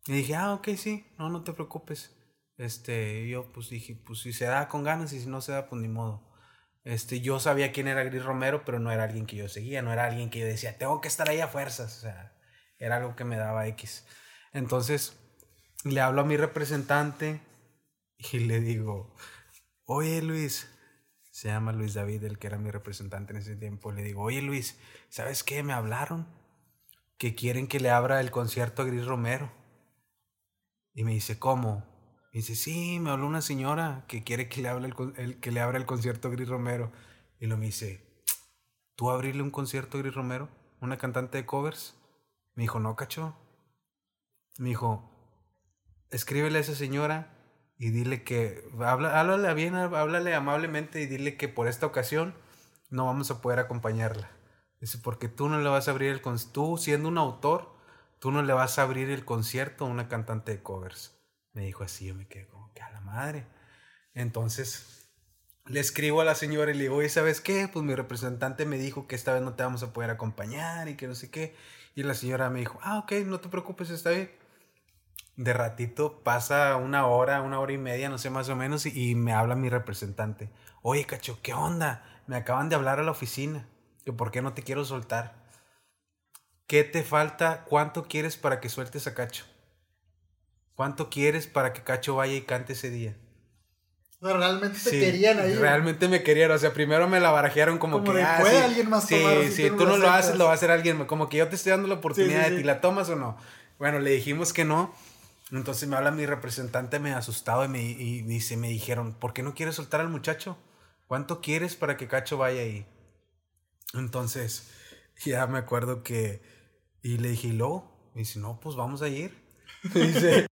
Y dije, ah, ok, sí, no, no te preocupes. Este, yo pues dije, pues si se da con ganas y si no se da, pues ni modo. Este, yo sabía quién era Gris Romero, pero no era alguien que yo seguía, no era alguien que yo decía, tengo que estar ahí a fuerzas. O sea, era algo que me daba X. Entonces, le hablo a mi representante y le digo, oye Luis, se llama Luis David, el que era mi representante en ese tiempo, le digo, oye Luis, ¿sabes qué? Me hablaron que quieren que le abra el concierto a Gris Romero. Y me dice, ¿cómo? Y dice, sí, me habló una señora que quiere que le, el- que le abra el concierto a Gris Romero. Y lo me dice, ¿tú abrirle un concierto a Gris Romero? ¿Una cantante de covers? Me dijo, no, cacho. Me dijo, escríbele a esa señora y dile que, habla, háblale bien, háblale amablemente y dile que por esta ocasión no vamos a poder acompañarla. Dice, porque tú no le vas a abrir el concierto, tú siendo un autor, tú no le vas a abrir el concierto a una cantante de covers. Me dijo así, yo me quedé como que a la madre. Entonces, le escribo a la señora y le digo, oye, ¿sabes qué? Pues mi representante me dijo que esta vez no te vamos a poder acompañar y que no sé qué. Y la señora me dijo, ah, ok, no te preocupes, está bien. De ratito pasa una hora, una hora y media, no sé más o menos, y, y me habla mi representante. Oye, cacho, ¿qué onda? Me acaban de hablar a la oficina, que por qué no te quiero soltar. ¿qué te falta? ¿Cuánto quieres para que sueltes a Cacho? ¿Cuánto quieres para que Cacho vaya y cante ese día? realmente te querían ahí. Realmente me querían. O sea, primero me la barajearon como, que. ah, puede alguien más sí, tomar, si, tú, no lo, haces, lo va a hacer alguien. Como que yo te estoy dando la oportunidad de ti. ¿La tomas o no? Bueno, le dijimos que no. Entonces me habla mi representante, me asustado y me, dice, me dijeron, ¿por qué no quieres soltar al muchacho? ¿Cuánto quieres para que Cacho vaya ahí? Entonces, ya me acuerdo que. Y le dije, ¿y? Y dice, no, pues vamos a ir. dice,